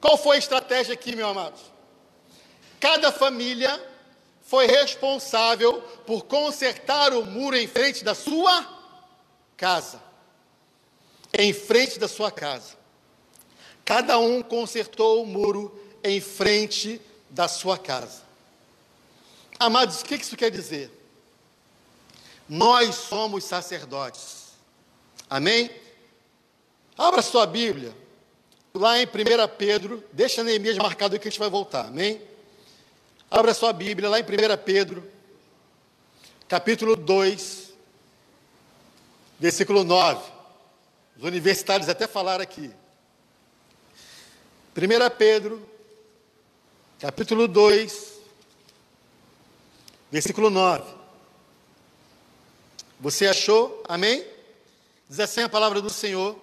Qual foi a estratégia aqui, meu amado? Cada família foi responsável por consertar o muro em frente da sua casa. Em frente da sua casa. Cada um consertou o muro em frente da sua casa. Amados, o que isso quer dizer? Nós somos sacerdotes. Amém? Abra sua Bíblia. Lá em 1 Pedro, deixa Neemias marcado que a gente vai voltar. Amém? Abra sua Bíblia lá em 1 Pedro, capítulo 2, versículo 9. Os universitários até falaram aqui. 1 Pedro, capítulo 2, versículo 9. Você achou? Amém? Diz assim a palavra do Senhor: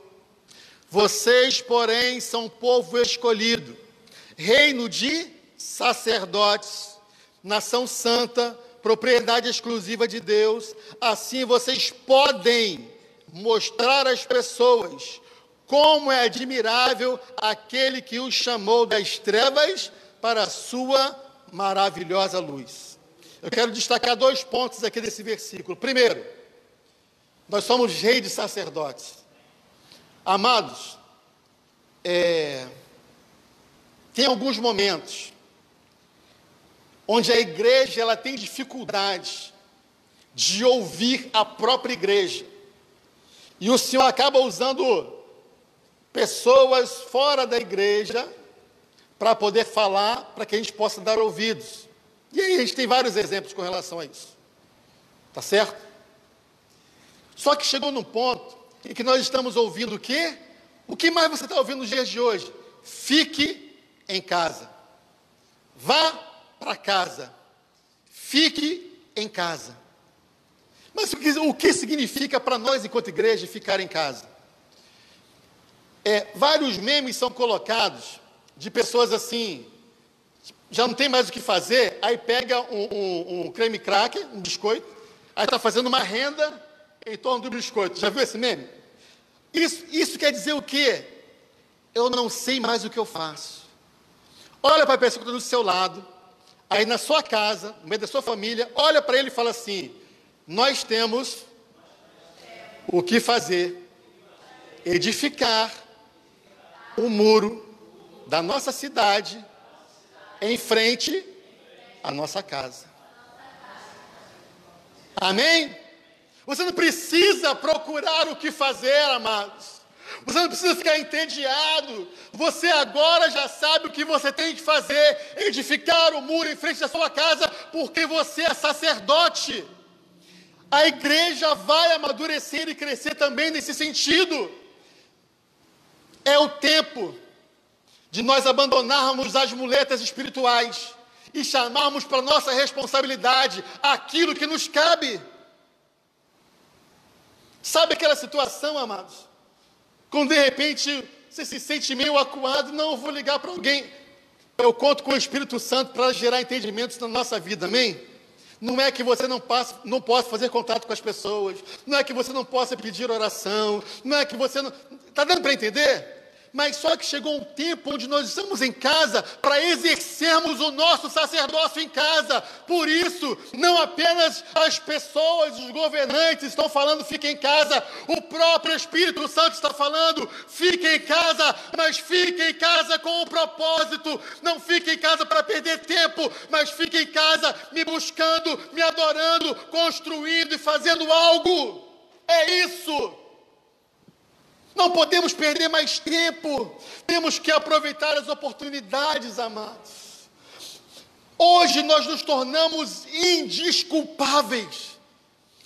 Vocês, porém, são povo escolhido, reino de sacerdotes, nação santa, propriedade exclusiva de Deus, assim vocês podem mostrar às pessoas como é admirável aquele que os chamou das trevas para a sua maravilhosa luz. Eu quero destacar dois pontos aqui desse versículo. Primeiro, nós somos reis de sacerdotes. Amados, é, tem alguns momentos onde a igreja ela tem dificuldade de ouvir a própria igreja. E o Senhor acaba usando pessoas fora da igreja para poder falar, para que a gente possa dar ouvidos. E aí a gente tem vários exemplos com relação a isso. Tá certo? Só que chegou num ponto em que nós estamos ouvindo o quê? O que mais você está ouvindo nos dias de hoje? Fique em casa. Vá para casa. Fique em casa. Mas o que, o que significa para nós, enquanto igreja, ficar em casa? É, vários memes são colocados de pessoas assim, já não tem mais o que fazer, aí pega um, um, um creme cracker, um biscoito, aí está fazendo uma renda em torno do biscoito. Já viu esse meme? Isso, isso quer dizer o quê? Eu não sei mais o que eu faço. Olha para a pessoa que está do seu lado, aí na sua casa, no meio da sua família, olha para ele e fala assim: Nós temos o que fazer, edificar o muro da nossa cidade em frente à nossa casa. Amém? Você não precisa procurar o que fazer, amados. Você não precisa ficar entediado. Você agora já sabe o que você tem que fazer: edificar o muro em frente da sua casa, porque você é sacerdote. A igreja vai amadurecer e crescer também nesse sentido. É o tempo de nós abandonarmos as muletas espirituais e chamarmos para nossa responsabilidade aquilo que nos cabe. Sabe aquela situação, amados? Quando de repente você se sente meio acuado, não, eu vou ligar para alguém. Eu conto com o Espírito Santo para gerar entendimentos na nossa vida, amém? Não é que você não, passe, não possa fazer contato com as pessoas, não é que você não possa pedir oração, não é que você não. Está dando para entender? Mas só que chegou um tempo onde nós estamos em casa para exercermos o nosso sacerdócio em casa. Por isso, não apenas as pessoas, os governantes estão falando fique em casa, o próprio Espírito Santo está falando fique em casa, mas fique em casa com o propósito. Não fique em casa para perder tempo, mas fique em casa me buscando, me adorando, construindo e fazendo algo. É isso. Não podemos perder mais tempo. Temos que aproveitar as oportunidades, amados. Hoje nós nos tornamos indisculpáveis.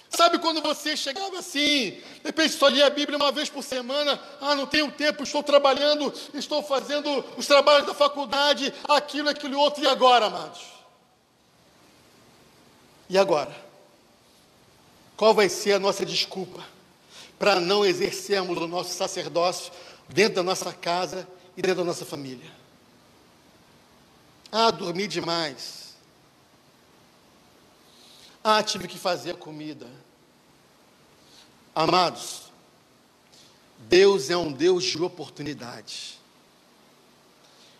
Sabe quando você chegava assim, de repente só lia a Bíblia uma vez por semana, ah, não tenho tempo, estou trabalhando, estou fazendo os trabalhos da faculdade, aquilo, aquilo outro, e agora, amados? E agora? Qual vai ser a nossa desculpa? Para não exercermos o nosso sacerdócio dentro da nossa casa e dentro da nossa família. Ah, dormi demais. Ah, tive que fazer comida. Amados, Deus é um Deus de oportunidade.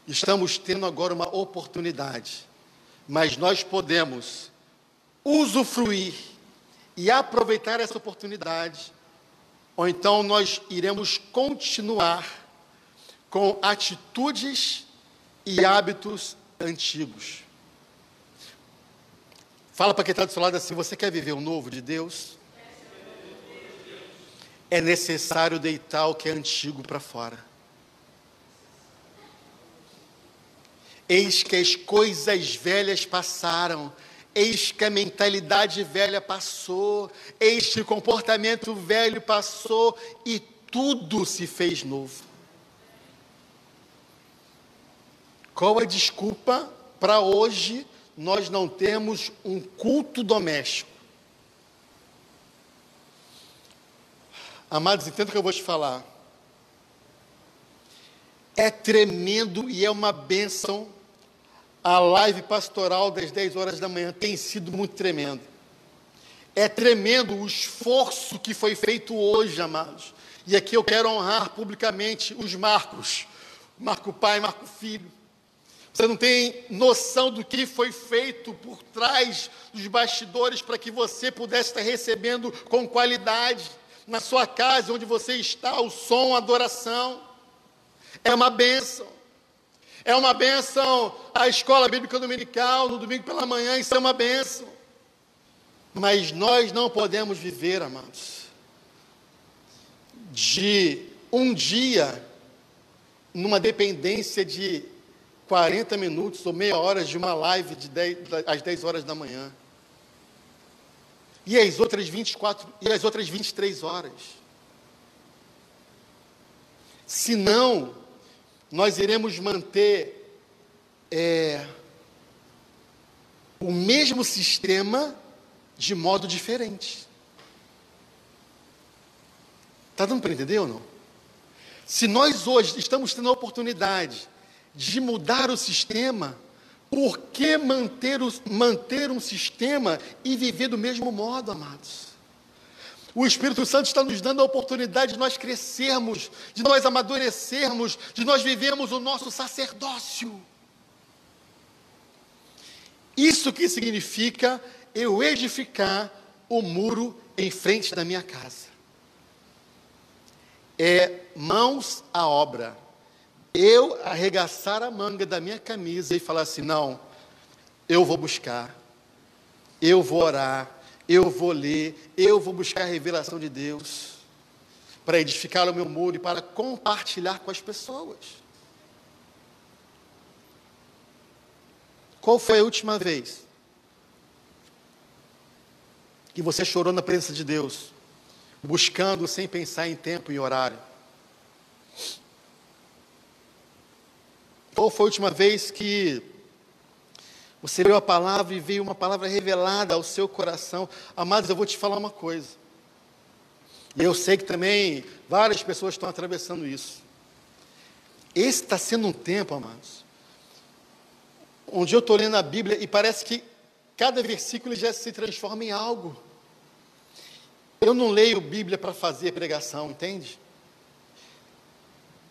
Estamos tendo agora uma oportunidade, mas nós podemos usufruir e aproveitar essa oportunidade ou então nós iremos continuar com atitudes e hábitos antigos. Fala para quem está do seu lado assim: você quer viver o novo de Deus? É necessário deitar o que é antigo para fora. Eis que as coisas velhas passaram, Eis que a mentalidade velha passou, eis que o comportamento velho passou e tudo se fez novo. Qual a desculpa para hoje nós não termos um culto doméstico? Amados, entenda o que eu vou te falar. É tremendo e é uma bênção a live pastoral das 10 horas da manhã tem sido muito tremendo. É tremendo o esforço que foi feito hoje, amados. E aqui eu quero honrar publicamente os Marcos, Marco Pai, Marco Filho. Você não tem noção do que foi feito por trás dos bastidores para que você pudesse estar recebendo com qualidade na sua casa, onde você está, o som, a adoração. É uma bênção. É uma benção a escola bíblica dominical, no domingo pela manhã, isso é uma benção. Mas nós não podemos viver, amados, de um dia numa dependência de 40 minutos ou meia hora de uma live de 10, às 10 horas da manhã. E as outras 24 e as outras 23 horas. Se não nós iremos manter é, o mesmo sistema de modo diferente. Está dando para entender ou não? Se nós hoje estamos tendo a oportunidade de mudar o sistema, por que manter, o, manter um sistema e viver do mesmo modo, amados? O Espírito Santo está nos dando a oportunidade de nós crescermos, de nós amadurecermos, de nós vivermos o nosso sacerdócio. Isso que significa eu edificar o muro em frente da minha casa. É mãos à obra. Eu arregaçar a manga da minha camisa e falar assim: não, eu vou buscar, eu vou orar, eu vou ler, eu vou buscar a revelação de Deus para edificar o meu muro e para compartilhar com as pessoas. Qual foi a última vez que você chorou na presença de Deus, buscando sem pensar em tempo e horário? Qual foi a última vez que você leu a palavra e veio uma palavra revelada ao seu coração? Amados, eu vou te falar uma coisa. Eu sei que também várias pessoas estão atravessando isso. Esse está sendo um tempo, amados, onde eu estou lendo a Bíblia e parece que cada versículo já se transforma em algo. Eu não leio Bíblia para fazer pregação, entende?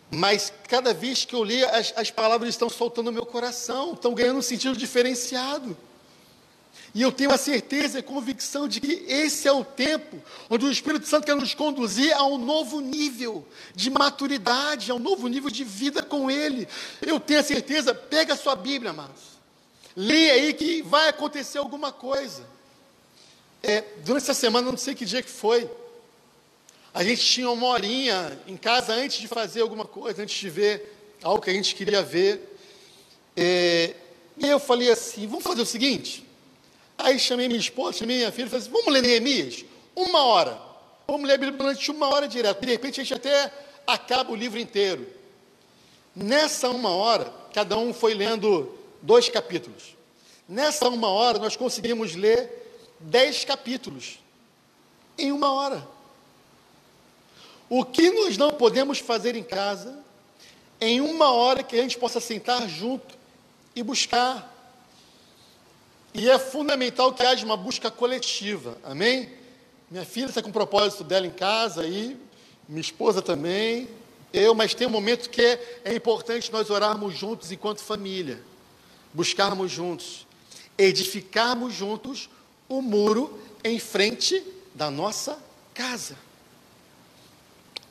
Mas cada vez que eu leio, as, as palavras estão soltando no meu coração, estão ganhando um sentido diferenciado. E eu tenho a certeza e convicção de que esse é o tempo onde o Espírito Santo quer nos conduzir a um novo nível de maturidade, a um novo nível de vida com Ele. Eu tenho a certeza, pega a sua Bíblia, amados. Leia aí que vai acontecer alguma coisa. É, durante essa semana, não sei que dia que foi, a gente tinha uma horinha em casa antes de fazer alguma coisa, antes de ver algo que a gente queria ver. É, e eu falei assim: vamos fazer o seguinte, Aí chamei minha esposa, chamei minha filha falei assim: vamos ler Neemias? Uma hora. Vamos ler a Bíblia durante uma hora direto. De repente a gente até acaba o livro inteiro. Nessa uma hora, cada um foi lendo dois capítulos. Nessa uma hora, nós conseguimos ler dez capítulos. Em uma hora. O que nós não podemos fazer em casa, em uma hora que a gente possa sentar junto e buscar e é fundamental que haja uma busca coletiva, amém? Minha filha está com o propósito dela em casa aí, minha esposa também, eu, mas tem um momento que é, é importante nós orarmos juntos enquanto família, buscarmos juntos, edificarmos juntos o muro em frente da nossa casa.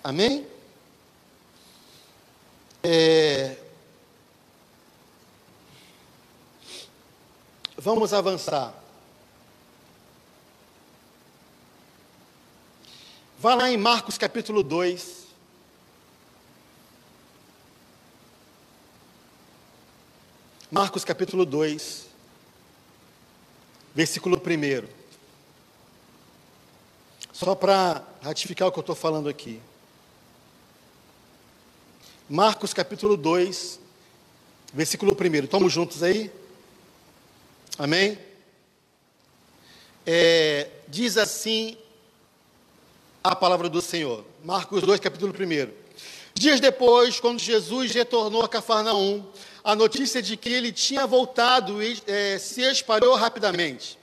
Amém? É, Vamos avançar. Vá lá em Marcos capítulo 2. Marcos capítulo 2, versículo 1. Só para ratificar o que eu estou falando aqui. Marcos capítulo 2, versículo 1. Estamos juntos aí? Amém? É, diz assim a palavra do Senhor. Marcos 2, capítulo 1. Dias depois, quando Jesus retornou a Cafarnaum, a notícia de que ele tinha voltado é, se espalhou rapidamente.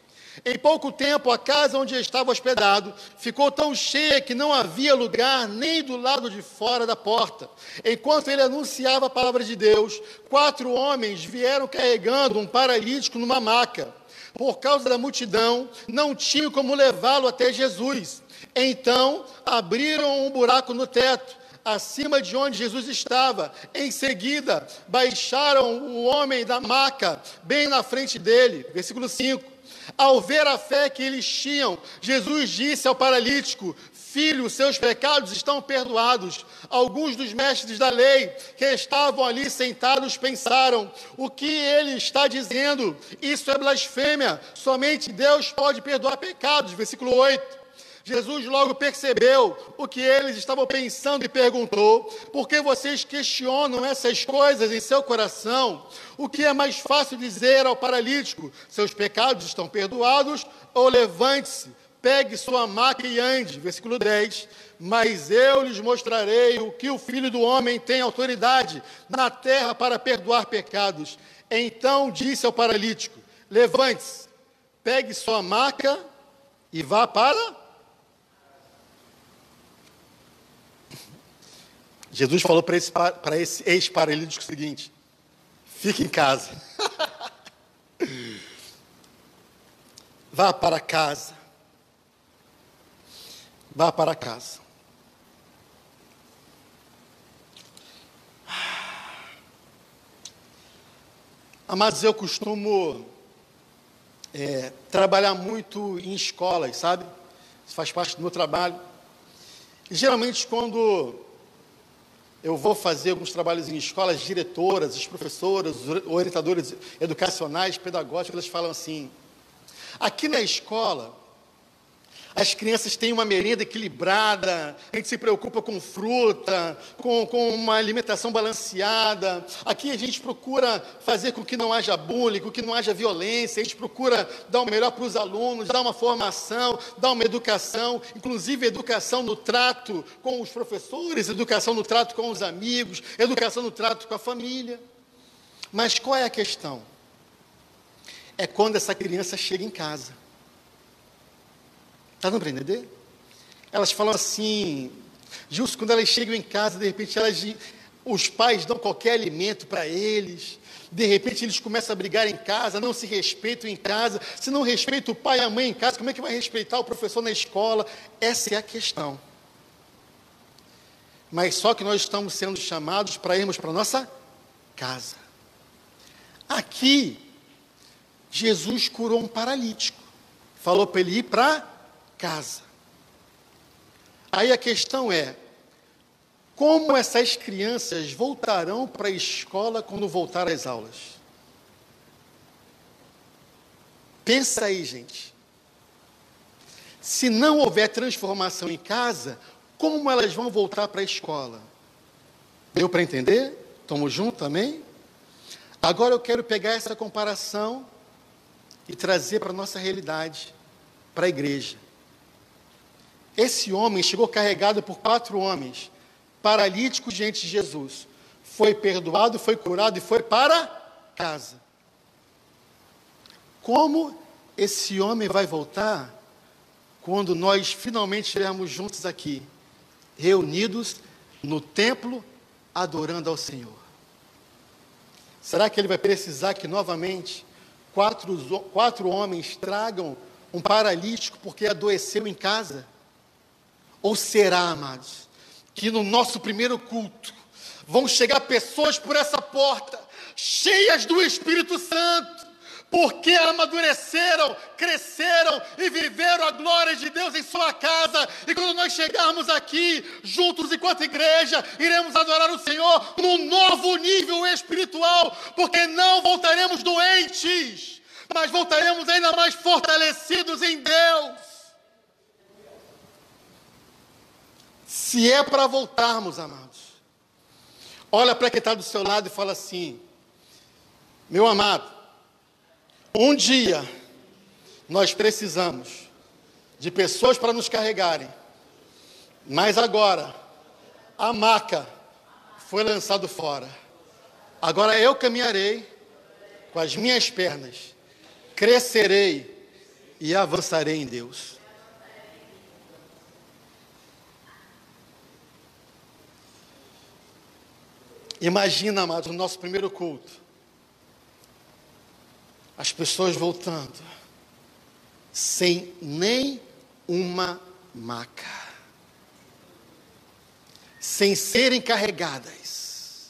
Em pouco tempo, a casa onde estava hospedado ficou tão cheia que não havia lugar nem do lado de fora da porta. Enquanto ele anunciava a palavra de Deus, quatro homens vieram carregando um paralítico numa maca. Por causa da multidão, não tinham como levá-lo até Jesus. Então, abriram um buraco no teto acima de onde Jesus estava. Em seguida, baixaram o homem da maca bem na frente dele. Versículo 5. Ao ver a fé que eles tinham, Jesus disse ao paralítico: Filho, seus pecados estão perdoados. Alguns dos mestres da lei que estavam ali sentados pensaram: o que ele está dizendo? Isso é blasfêmia. Somente Deus pode perdoar pecados. Versículo 8. Jesus logo percebeu o que eles estavam pensando e perguntou: por que vocês questionam essas coisas em seu coração? O que é mais fácil dizer ao paralítico: seus pecados estão perdoados? Ou levante-se, pegue sua maca e ande. Versículo 10. Mas eu lhes mostrarei o que o filho do homem tem autoridade na terra para perdoar pecados. Então disse ao paralítico: levante-se, pegue sua maca e vá para Jesus falou para esse, para esse ex-paralítico o seguinte: fique em casa. Vá para casa. Vá para casa. Amados, eu costumo é, trabalhar muito em escolas, sabe? Isso faz parte do meu trabalho. E geralmente, quando eu vou fazer alguns trabalhos em escolas, diretoras, as professoras, os orientadores educacionais, pedagógicos, elas falam assim: aqui na escola, as crianças têm uma merenda equilibrada, a gente se preocupa com fruta, com, com uma alimentação balanceada. Aqui a gente procura fazer com que não haja bullying, com que não haja violência, a gente procura dar o melhor para os alunos, dar uma formação, dar uma educação, inclusive educação no trato com os professores, educação no trato com os amigos, educação no trato com a família. Mas qual é a questão? É quando essa criança chega em casa. Está dando para entender? Elas falam assim, justo quando elas chegam em casa, de repente elas, os pais dão qualquer alimento para eles, de repente eles começam a brigar em casa, não se respeitam em casa, se não respeita o pai e a mãe em casa, como é que vai respeitar o professor na escola? Essa é a questão. Mas só que nós estamos sendo chamados para irmos para a nossa casa. Aqui, Jesus curou um paralítico. Falou para ele ir para casa. Aí a questão é: como essas crianças voltarão para a escola quando voltar às aulas? Pensa aí, gente. Se não houver transformação em casa, como elas vão voltar para a escola? Deu para entender? Estamos juntos também? Agora eu quero pegar essa comparação e trazer para a nossa realidade, para a igreja. Esse homem chegou carregado por quatro homens, paralíticos diante de Jesus. Foi perdoado, foi curado e foi para casa. Como esse homem vai voltar quando nós finalmente estivermos juntos aqui, reunidos no templo, adorando ao Senhor? Será que ele vai precisar que novamente quatro, quatro homens tragam um paralítico porque adoeceu em casa? Ou será, amados, que no nosso primeiro culto vão chegar pessoas por essa porta, cheias do Espírito Santo, porque amadureceram, cresceram e viveram a glória de Deus em sua casa. E quando nós chegarmos aqui, juntos enquanto igreja, iremos adorar o Senhor num novo nível espiritual, porque não voltaremos doentes, mas voltaremos ainda mais fortalecidos em Deus. Se é para voltarmos, amados, olha para quem está do seu lado e fala assim: meu amado, um dia nós precisamos de pessoas para nos carregarem, mas agora a maca foi lançado fora. Agora eu caminharei com as minhas pernas, crescerei e avançarei em Deus. Imagina, amados, o nosso primeiro culto. As pessoas voltando, sem nem uma maca, sem serem carregadas,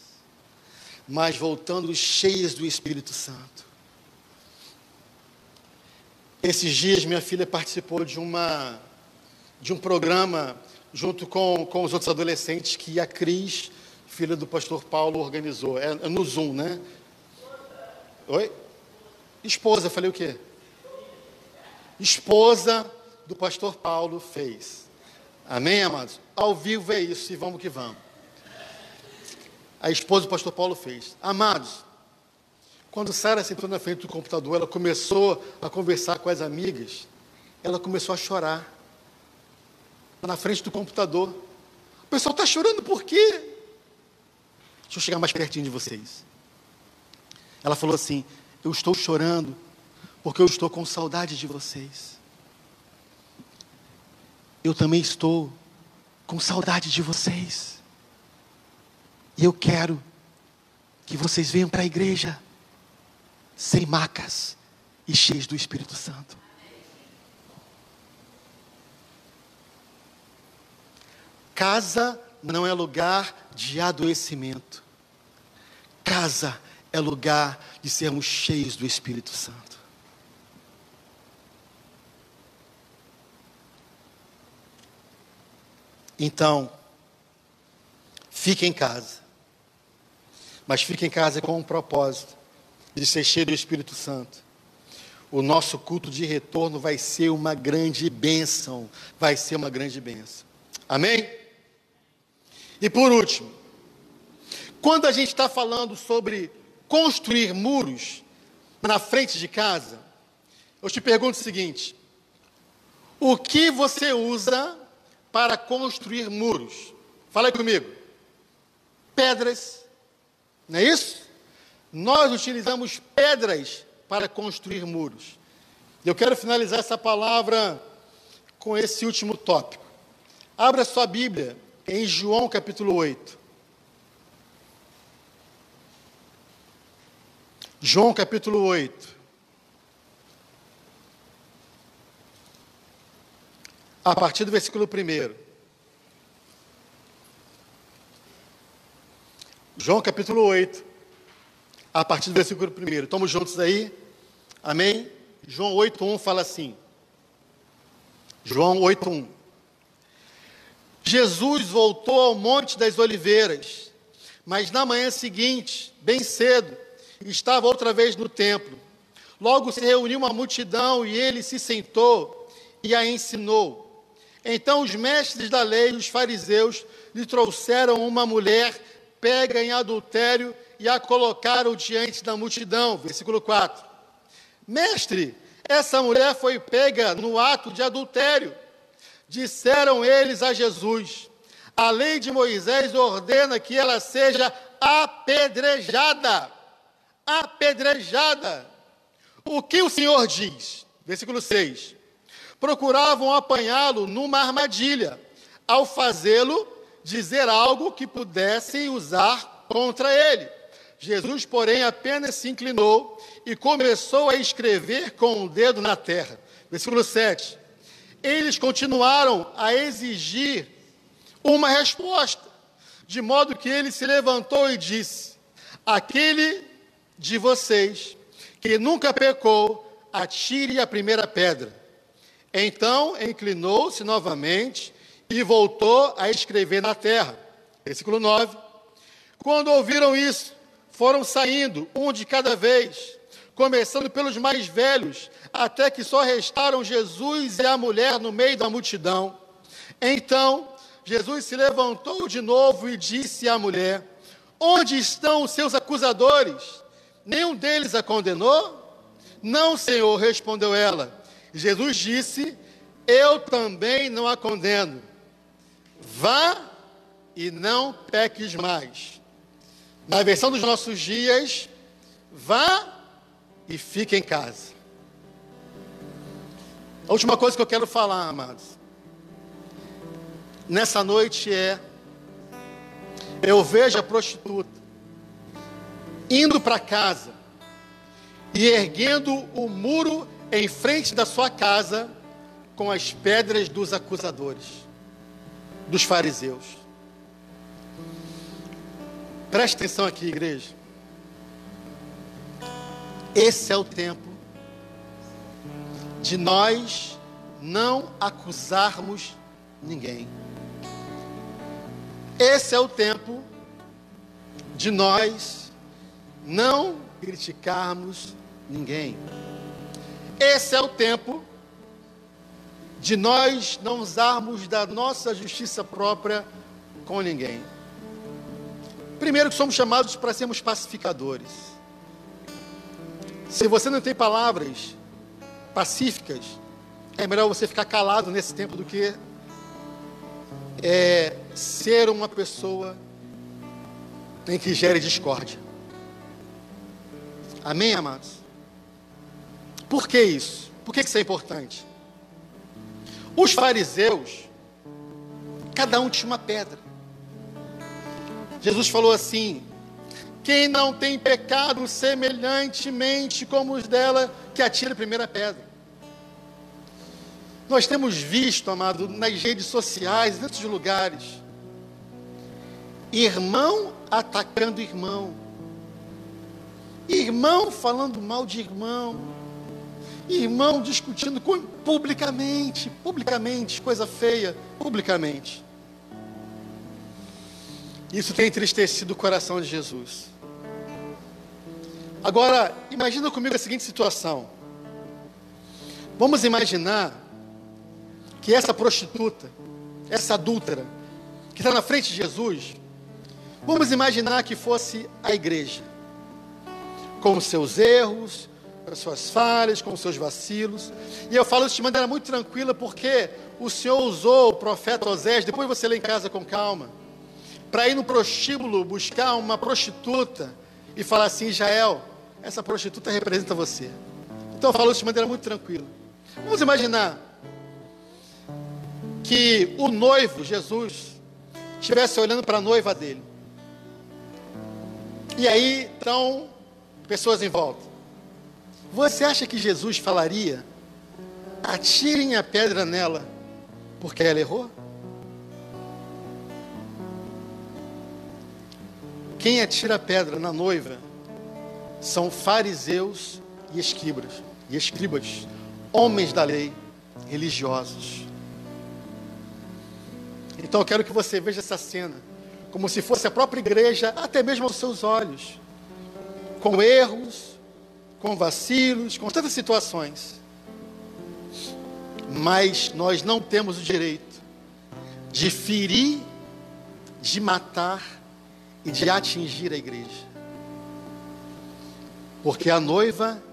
mas voltando cheias do Espírito Santo. Esses dias minha filha participou de uma de um programa junto com, com os outros adolescentes que a Cris filha do pastor Paulo organizou. É, é no Zoom, né? Oi? Esposa, falei o quê? Esposa do pastor Paulo fez. Amém, amados? Ao vivo é isso e vamos que vamos. A esposa do pastor Paulo fez. Amados, quando Sara sentou na frente do computador, ela começou a conversar com as amigas, ela começou a chorar. Na frente do computador. O pessoal está chorando por quê? Deixa eu chegar mais pertinho de vocês. Ela falou assim: Eu estou chorando porque eu estou com saudade de vocês. Eu também estou com saudade de vocês. E eu quero que vocês venham para a igreja sem macas e cheios do Espírito Santo. Casa não é lugar de adoecimento. Casa é lugar de sermos cheios do Espírito Santo. Então, fique em casa. Mas fique em casa com um propósito de ser cheio do Espírito Santo. O nosso culto de retorno vai ser uma grande bênção. Vai ser uma grande bênção. Amém? E por último, quando a gente está falando sobre construir muros na frente de casa, eu te pergunto o seguinte: o que você usa para construir muros? Fala aí comigo. Pedras, não é isso? Nós utilizamos pedras para construir muros. Eu quero finalizar essa palavra com esse último tópico. Abra sua Bíblia em João capítulo 8. João capítulo 8. A partir do versículo 1. João capítulo 8 a partir do versículo 1. Estamos juntos aí? Amém? João 8,1 fala assim. João 8,1. Jesus voltou ao Monte das Oliveiras, mas na manhã seguinte, bem cedo, estava outra vez no templo. Logo se reuniu uma multidão e ele se sentou e a ensinou. Então os mestres da lei, os fariseus, lhe trouxeram uma mulher pega em adultério e a colocaram diante da multidão. Versículo 4. Mestre, essa mulher foi pega no ato de adultério. Disseram eles a Jesus: A lei de Moisés ordena que ela seja apedrejada. Apedrejada. O que o Senhor diz? Versículo 6. Procuravam apanhá-lo numa armadilha. Ao fazê-lo, dizer algo que pudessem usar contra ele. Jesus, porém, apenas se inclinou e começou a escrever com o dedo na terra. Versículo 7. Eles continuaram a exigir uma resposta, de modo que ele se levantou e disse: Aquele de vocês que nunca pecou, atire a primeira pedra. Então inclinou-se novamente e voltou a escrever na terra. Versículo 9. Quando ouviram isso, foram saindo, um de cada vez, começando pelos mais velhos, até que só restaram Jesus e a mulher no meio da multidão. Então, Jesus se levantou de novo e disse à mulher: Onde estão os seus acusadores? Nenhum deles a condenou? Não, Senhor, respondeu ela. Jesus disse: Eu também não a condeno. Vá e não peques mais. Na versão dos nossos dias, vá e fique em casa. A última coisa que eu quero falar, amados, nessa noite é: eu vejo a prostituta indo para casa e erguendo o muro em frente da sua casa com as pedras dos acusadores, dos fariseus. Preste atenção aqui, igreja. Esse é o tempo de nós não acusarmos ninguém. Esse é o tempo de nós não criticarmos ninguém. Esse é o tempo de nós não usarmos da nossa justiça própria com ninguém. Primeiro, que somos chamados para sermos pacificadores. Se você não tem palavras pacíficas, é melhor você ficar calado nesse tempo do que é, ser uma pessoa em que gere discórdia. Amém, amados? Por que isso? Por que isso é importante? Os fariseus, cada um tinha uma pedra. Jesus falou assim: quem não tem pecado semelhantemente como os dela, que atire a primeira pedra. Nós temos visto, amado, nas redes sociais, em outros lugares, irmão atacando irmão, irmão falando mal de irmão, irmão discutindo com, publicamente, publicamente, coisa feia, publicamente. Isso tem entristecido o coração de Jesus. Agora, imagina comigo a seguinte situação. Vamos imaginar que essa prostituta, essa adúltera, que está na frente de Jesus, vamos imaginar que fosse a igreja, com os seus erros, com as suas falhas, com os seus vacilos. E eu falo isso de maneira muito tranquila, porque o Senhor usou o profeta Osés, depois você lê em casa com calma, para ir no prostíbulo buscar uma prostituta e falar assim: Israel, essa prostituta representa você. Então eu falo isso de maneira muito tranquila. Vamos imaginar que o noivo, Jesus, estivesse olhando para a noiva dele. E aí estão pessoas em volta. Você acha que Jesus falaria: atirem a pedra nela, porque ela errou? Quem atira a pedra na noiva são fariseus e escribas, e escribas, homens da lei, religiosos. Então eu quero que você veja essa cena como se fosse a própria igreja, até mesmo aos seus olhos, com erros, com vacilos, com tantas situações. Mas nós não temos o direito de ferir, de matar e de atingir a igreja. Porque a noiva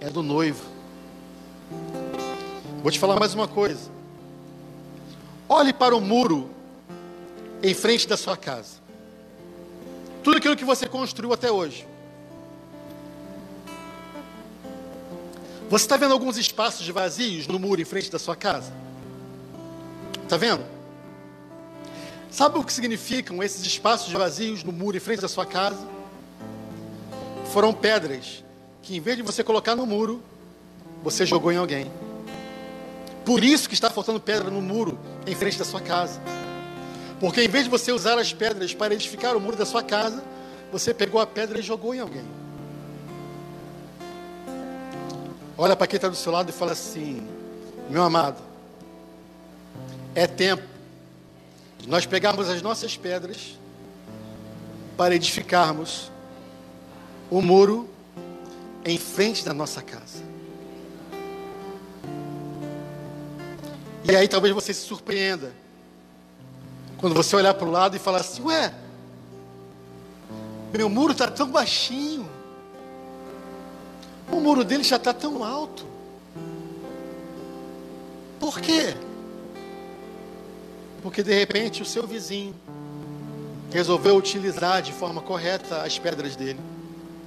é do noivo. Vou te falar mais uma coisa. Olhe para o muro em frente da sua casa. Tudo aquilo que você construiu até hoje. Você está vendo alguns espaços vazios no muro em frente da sua casa? Está vendo? Sabe o que significam esses espaços vazios no muro em frente da sua casa? Foram pedras que, em vez de você colocar no muro, você jogou em alguém. Por isso que está faltando pedra no muro em frente da sua casa. Porque em vez de você usar as pedras para edificar o muro da sua casa, você pegou a pedra e jogou em alguém. Olha para quem está do seu lado e fala assim: meu amado, é tempo de nós pegarmos as nossas pedras para edificarmos o muro em frente da nossa casa. E aí talvez você se surpreenda quando você olhar para o lado e falar assim: Ué, meu muro está tão baixinho, o muro dele já está tão alto. Por quê? Porque de repente o seu vizinho resolveu utilizar de forma correta as pedras dele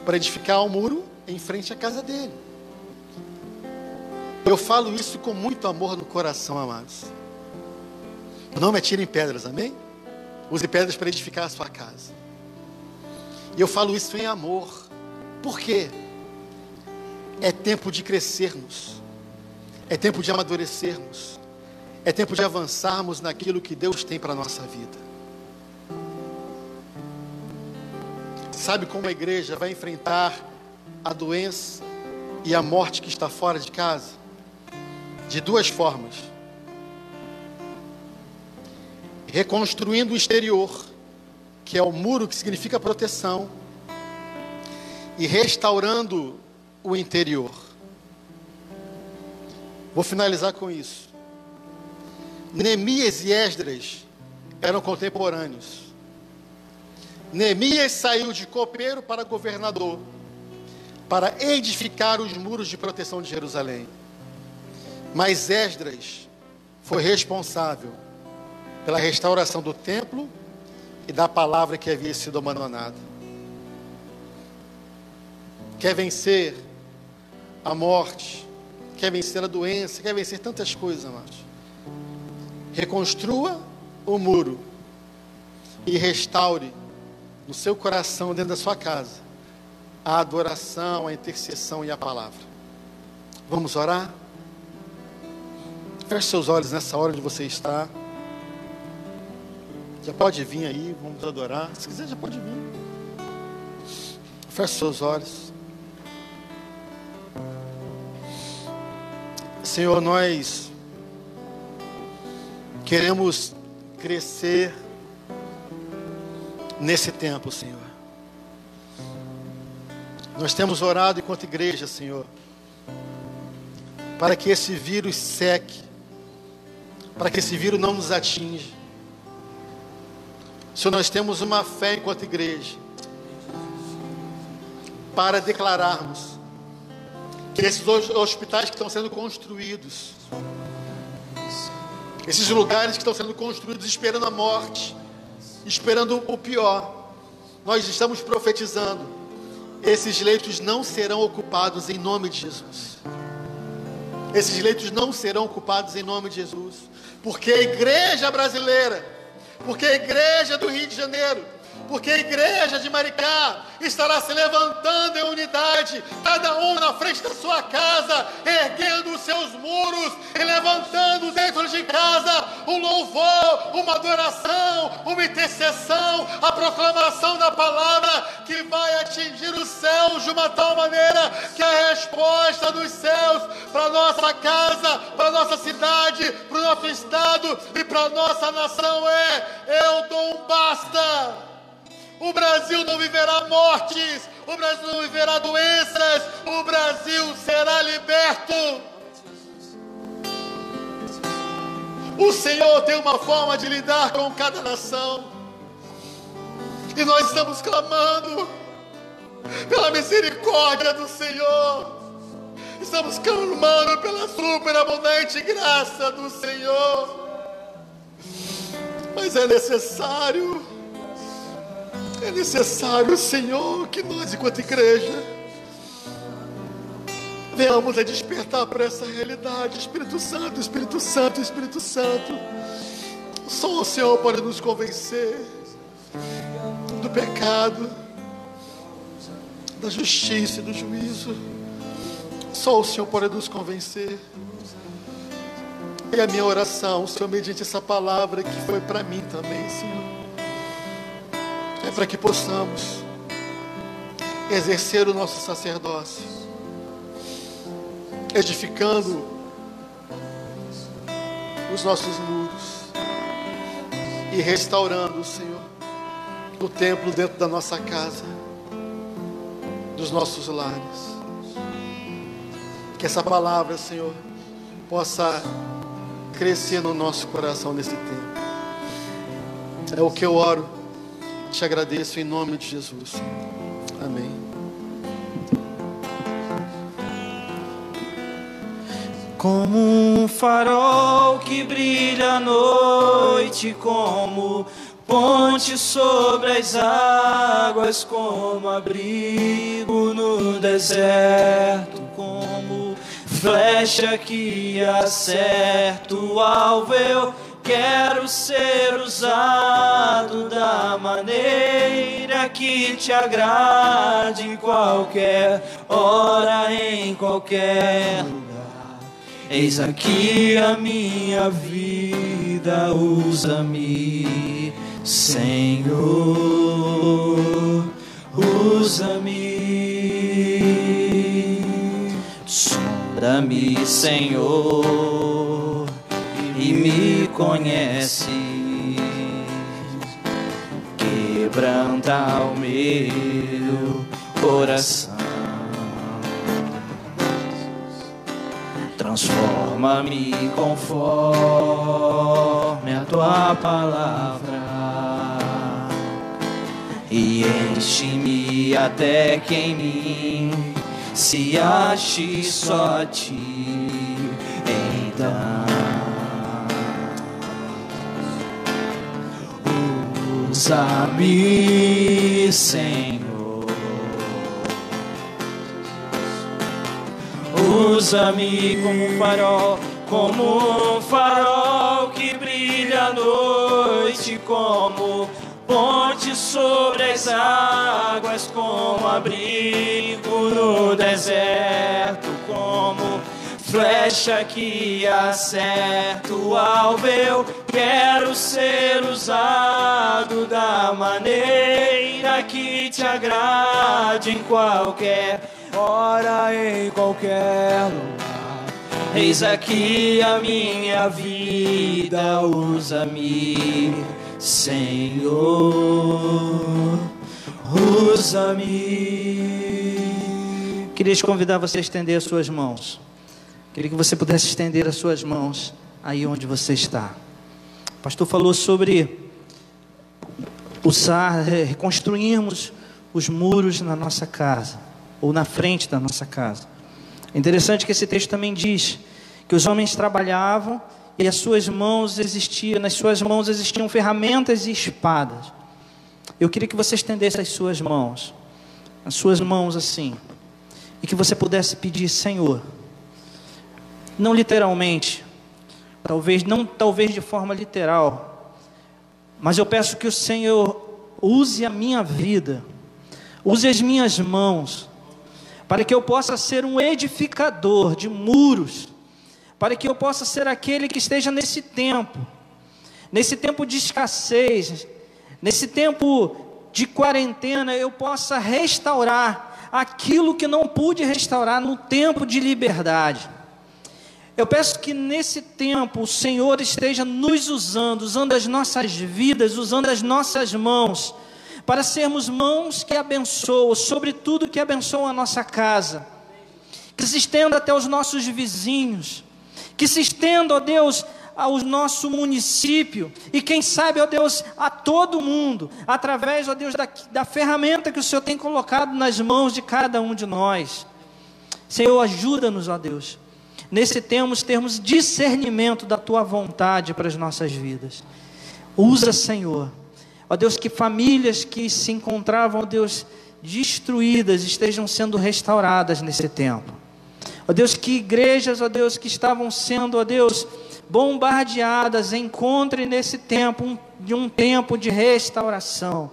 para edificar o um muro em frente à casa dele. Eu falo isso com muito amor no coração, amados. Não me atirem pedras, amém? Use pedras para edificar a sua casa. E eu falo isso em amor. Por quê? É tempo de crescermos. É tempo de amadurecermos. É tempo de avançarmos naquilo que Deus tem para a nossa vida. Sabe como a igreja vai enfrentar a doença e a morte que está fora de casa? De duas formas reconstruindo o exterior, que é o muro que significa proteção, e restaurando o interior. Vou finalizar com isso. Neemias e Esdras eram contemporâneos. Neemias saiu de copeiro para governador, para edificar os muros de proteção de Jerusalém. Mas Esdras foi responsável pela restauração do templo e da palavra que havia sido abandonada. Quer vencer a morte, quer vencer a doença, quer vencer tantas coisas, amados. Reconstrua o muro e restaure no seu coração, dentro da sua casa, a adoração, a intercessão e a palavra. Vamos orar? Feche seus olhos nessa hora onde você está. Já pode vir aí, vamos adorar. Se quiser, já pode vir. Feche seus olhos. Senhor, nós queremos crescer nesse tempo, Senhor. Nós temos orado enquanto igreja, Senhor, para que esse vírus seque, para que esse vírus não nos atinja. Senhor, nós temos uma fé enquanto igreja para declararmos esses hospitais que estão sendo construídos, esses lugares que estão sendo construídos esperando a morte, esperando o pior, nós estamos profetizando, esses leitos não serão ocupados em nome de Jesus. Esses leitos não serão ocupados em nome de Jesus, porque a igreja brasileira, porque a igreja do Rio de Janeiro porque a igreja de Maricá estará se levantando em unidade, cada um na frente da sua casa, erguendo os seus muros e levantando dentro de casa um louvor, uma adoração, uma intercessão, a proclamação da palavra que vai atingir os céus de uma tal maneira que a resposta dos céus para nossa casa, para nossa cidade, para o nosso estado e para nossa nação é: eu dou um basta. O Brasil não viverá mortes, o Brasil não viverá doenças, o Brasil será liberto. O Senhor tem uma forma de lidar com cada nação, e nós estamos clamando pela misericórdia do Senhor. Estamos clamando pela superabundante graça do Senhor. Mas é necessário é necessário, Senhor, que nós, enquanto igreja, venhamos a despertar para essa realidade. Espírito Santo, Espírito Santo, Espírito Santo. Só o Senhor pode nos convencer do pecado, da justiça e do juízo. Só o Senhor pode nos convencer. E a minha oração, Senhor, mediante essa palavra que foi para mim também, Senhor para que possamos exercer o nosso sacerdócio, edificando os nossos muros e restaurando, Senhor, o templo dentro da nossa casa, dos nossos lares. Que essa palavra, Senhor, possa crescer no nosso coração nesse tempo. É o que eu oro te agradeço em nome de Jesus. Amém. Como um farol que brilha à noite, como ponte sobre as águas, como abrigo no deserto, como flecha que acerta o alvo. Eu Quero ser usado da maneira que te agrade, qualquer hora, em qualquer lugar. Eis aqui a minha vida, usa-me, Senhor, usa-me, sonda-me, Senhor me conhece. Quebranta o meu coração. Transforma-me conforme a tua palavra e enche-me até que em mim se ache só a ti. Usa-me, Senhor. Usa-me como um farol, como um farol que brilha à noite, como ponte sobre as águas, como abrigo no deserto, como flecha que acerta o alvo. Eu quero ser usado da maneira que te agrade em qualquer Ora em qualquer lugar. Eis aqui a minha vida, usa-me, Senhor, usa-me. Queria te convidar você a estender as suas mãos. Queria que você pudesse estender as suas mãos aí onde você está. O pastor falou sobre usar, reconstruirmos os muros na nossa casa ou na frente da nossa casa. É interessante que esse texto também diz que os homens trabalhavam e as suas mãos existiam, nas suas mãos existiam ferramentas e espadas. Eu queria que você estendesse as suas mãos, as suas mãos assim, e que você pudesse pedir, Senhor, não literalmente, talvez não talvez de forma literal, mas eu peço que o Senhor use a minha vida, use as minhas mãos para que eu possa ser um edificador de muros, para que eu possa ser aquele que esteja nesse tempo, nesse tempo de escassez, nesse tempo de quarentena, eu possa restaurar aquilo que não pude restaurar no tempo de liberdade. Eu peço que nesse tempo o Senhor esteja nos usando, usando as nossas vidas, usando as nossas mãos para sermos mãos que abençoam, sobretudo que abençoam a nossa casa, que se estenda até os nossos vizinhos, que se estenda, ó Deus, ao nosso município. E quem sabe, ó Deus, a todo mundo, através, ó Deus, da, da ferramenta que o Senhor tem colocado nas mãos de cada um de nós. Senhor, ajuda-nos, ó Deus, nesse termos, termos discernimento da Tua vontade para as nossas vidas. Usa, Senhor, Ó Deus, que famílias que se encontravam, ó Deus, destruídas estejam sendo restauradas nesse tempo. Ó Deus, que igrejas, ó Deus, que estavam sendo, ó Deus, bombardeadas, encontrem nesse tempo um, de um tempo de restauração.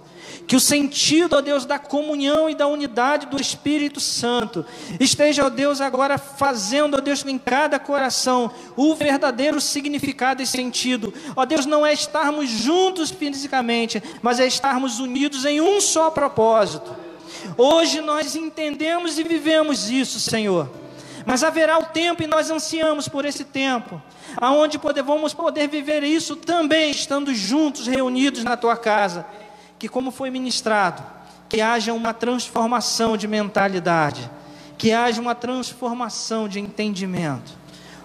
Que o sentido, ó Deus, da comunhão e da unidade do Espírito Santo esteja, ó Deus, agora fazendo, ó Deus, em cada coração o verdadeiro significado e sentido. Ó Deus, não é estarmos juntos fisicamente, mas é estarmos unidos em um só propósito. Hoje nós entendemos e vivemos isso, Senhor. Mas haverá o tempo e nós ansiamos por esse tempo, aonde podemos poder viver isso também estando juntos, reunidos na tua casa que, como foi ministrado, que haja uma transformação de mentalidade, que haja uma transformação de entendimento.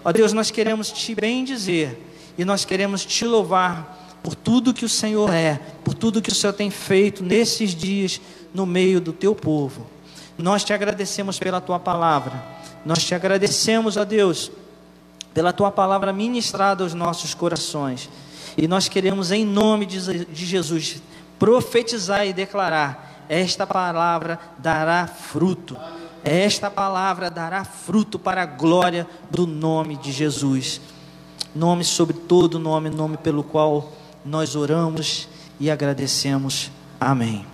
Ó Deus, nós queremos te bem dizer e nós queremos te louvar por tudo que o Senhor é, por tudo que o Senhor tem feito nesses dias no meio do teu povo. Nós te agradecemos pela tua palavra. Nós te agradecemos, ó Deus, pela tua palavra ministrada aos nossos corações. E nós queremos, em nome de Jesus, profetizar e declarar: esta palavra dará fruto. Esta palavra dará fruto para a glória do nome de Jesus. Nome sobre todo nome, nome pelo qual nós oramos e agradecemos. Amém.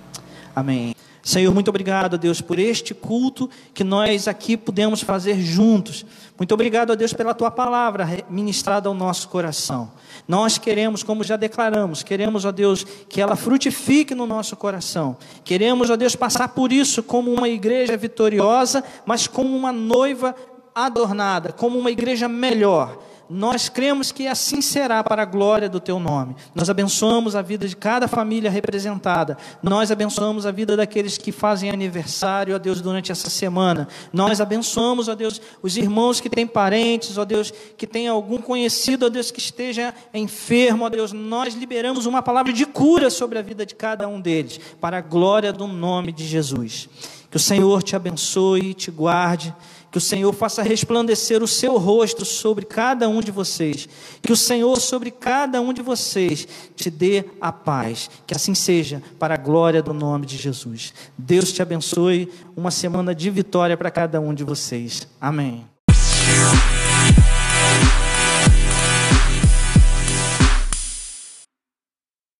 Amém. Senhor, muito obrigado, Deus, por este culto que nós aqui pudemos fazer juntos. Muito obrigado, Deus, pela tua palavra ministrada ao nosso coração. Nós queremos, como já declaramos, queremos, ó Deus, que ela frutifique no nosso coração. Queremos, ó Deus, passar por isso como uma igreja vitoriosa, mas como uma noiva adornada, como uma igreja melhor. Nós cremos que assim será para a glória do teu nome. Nós abençoamos a vida de cada família representada. Nós abençoamos a vida daqueles que fazem aniversário, ó Deus, durante essa semana. Nós abençoamos, ó Deus, os irmãos que têm parentes, ó Deus, que têm algum conhecido, ó Deus, que esteja enfermo, ó Deus. Nós liberamos uma palavra de cura sobre a vida de cada um deles, para a glória do nome de Jesus. Que o Senhor te abençoe e te guarde. Que o Senhor faça resplandecer o seu rosto sobre cada um de vocês. Que o Senhor sobre cada um de vocês te dê a paz. Que assim seja, para a glória do nome de Jesus. Deus te abençoe. Uma semana de vitória para cada um de vocês. Amém.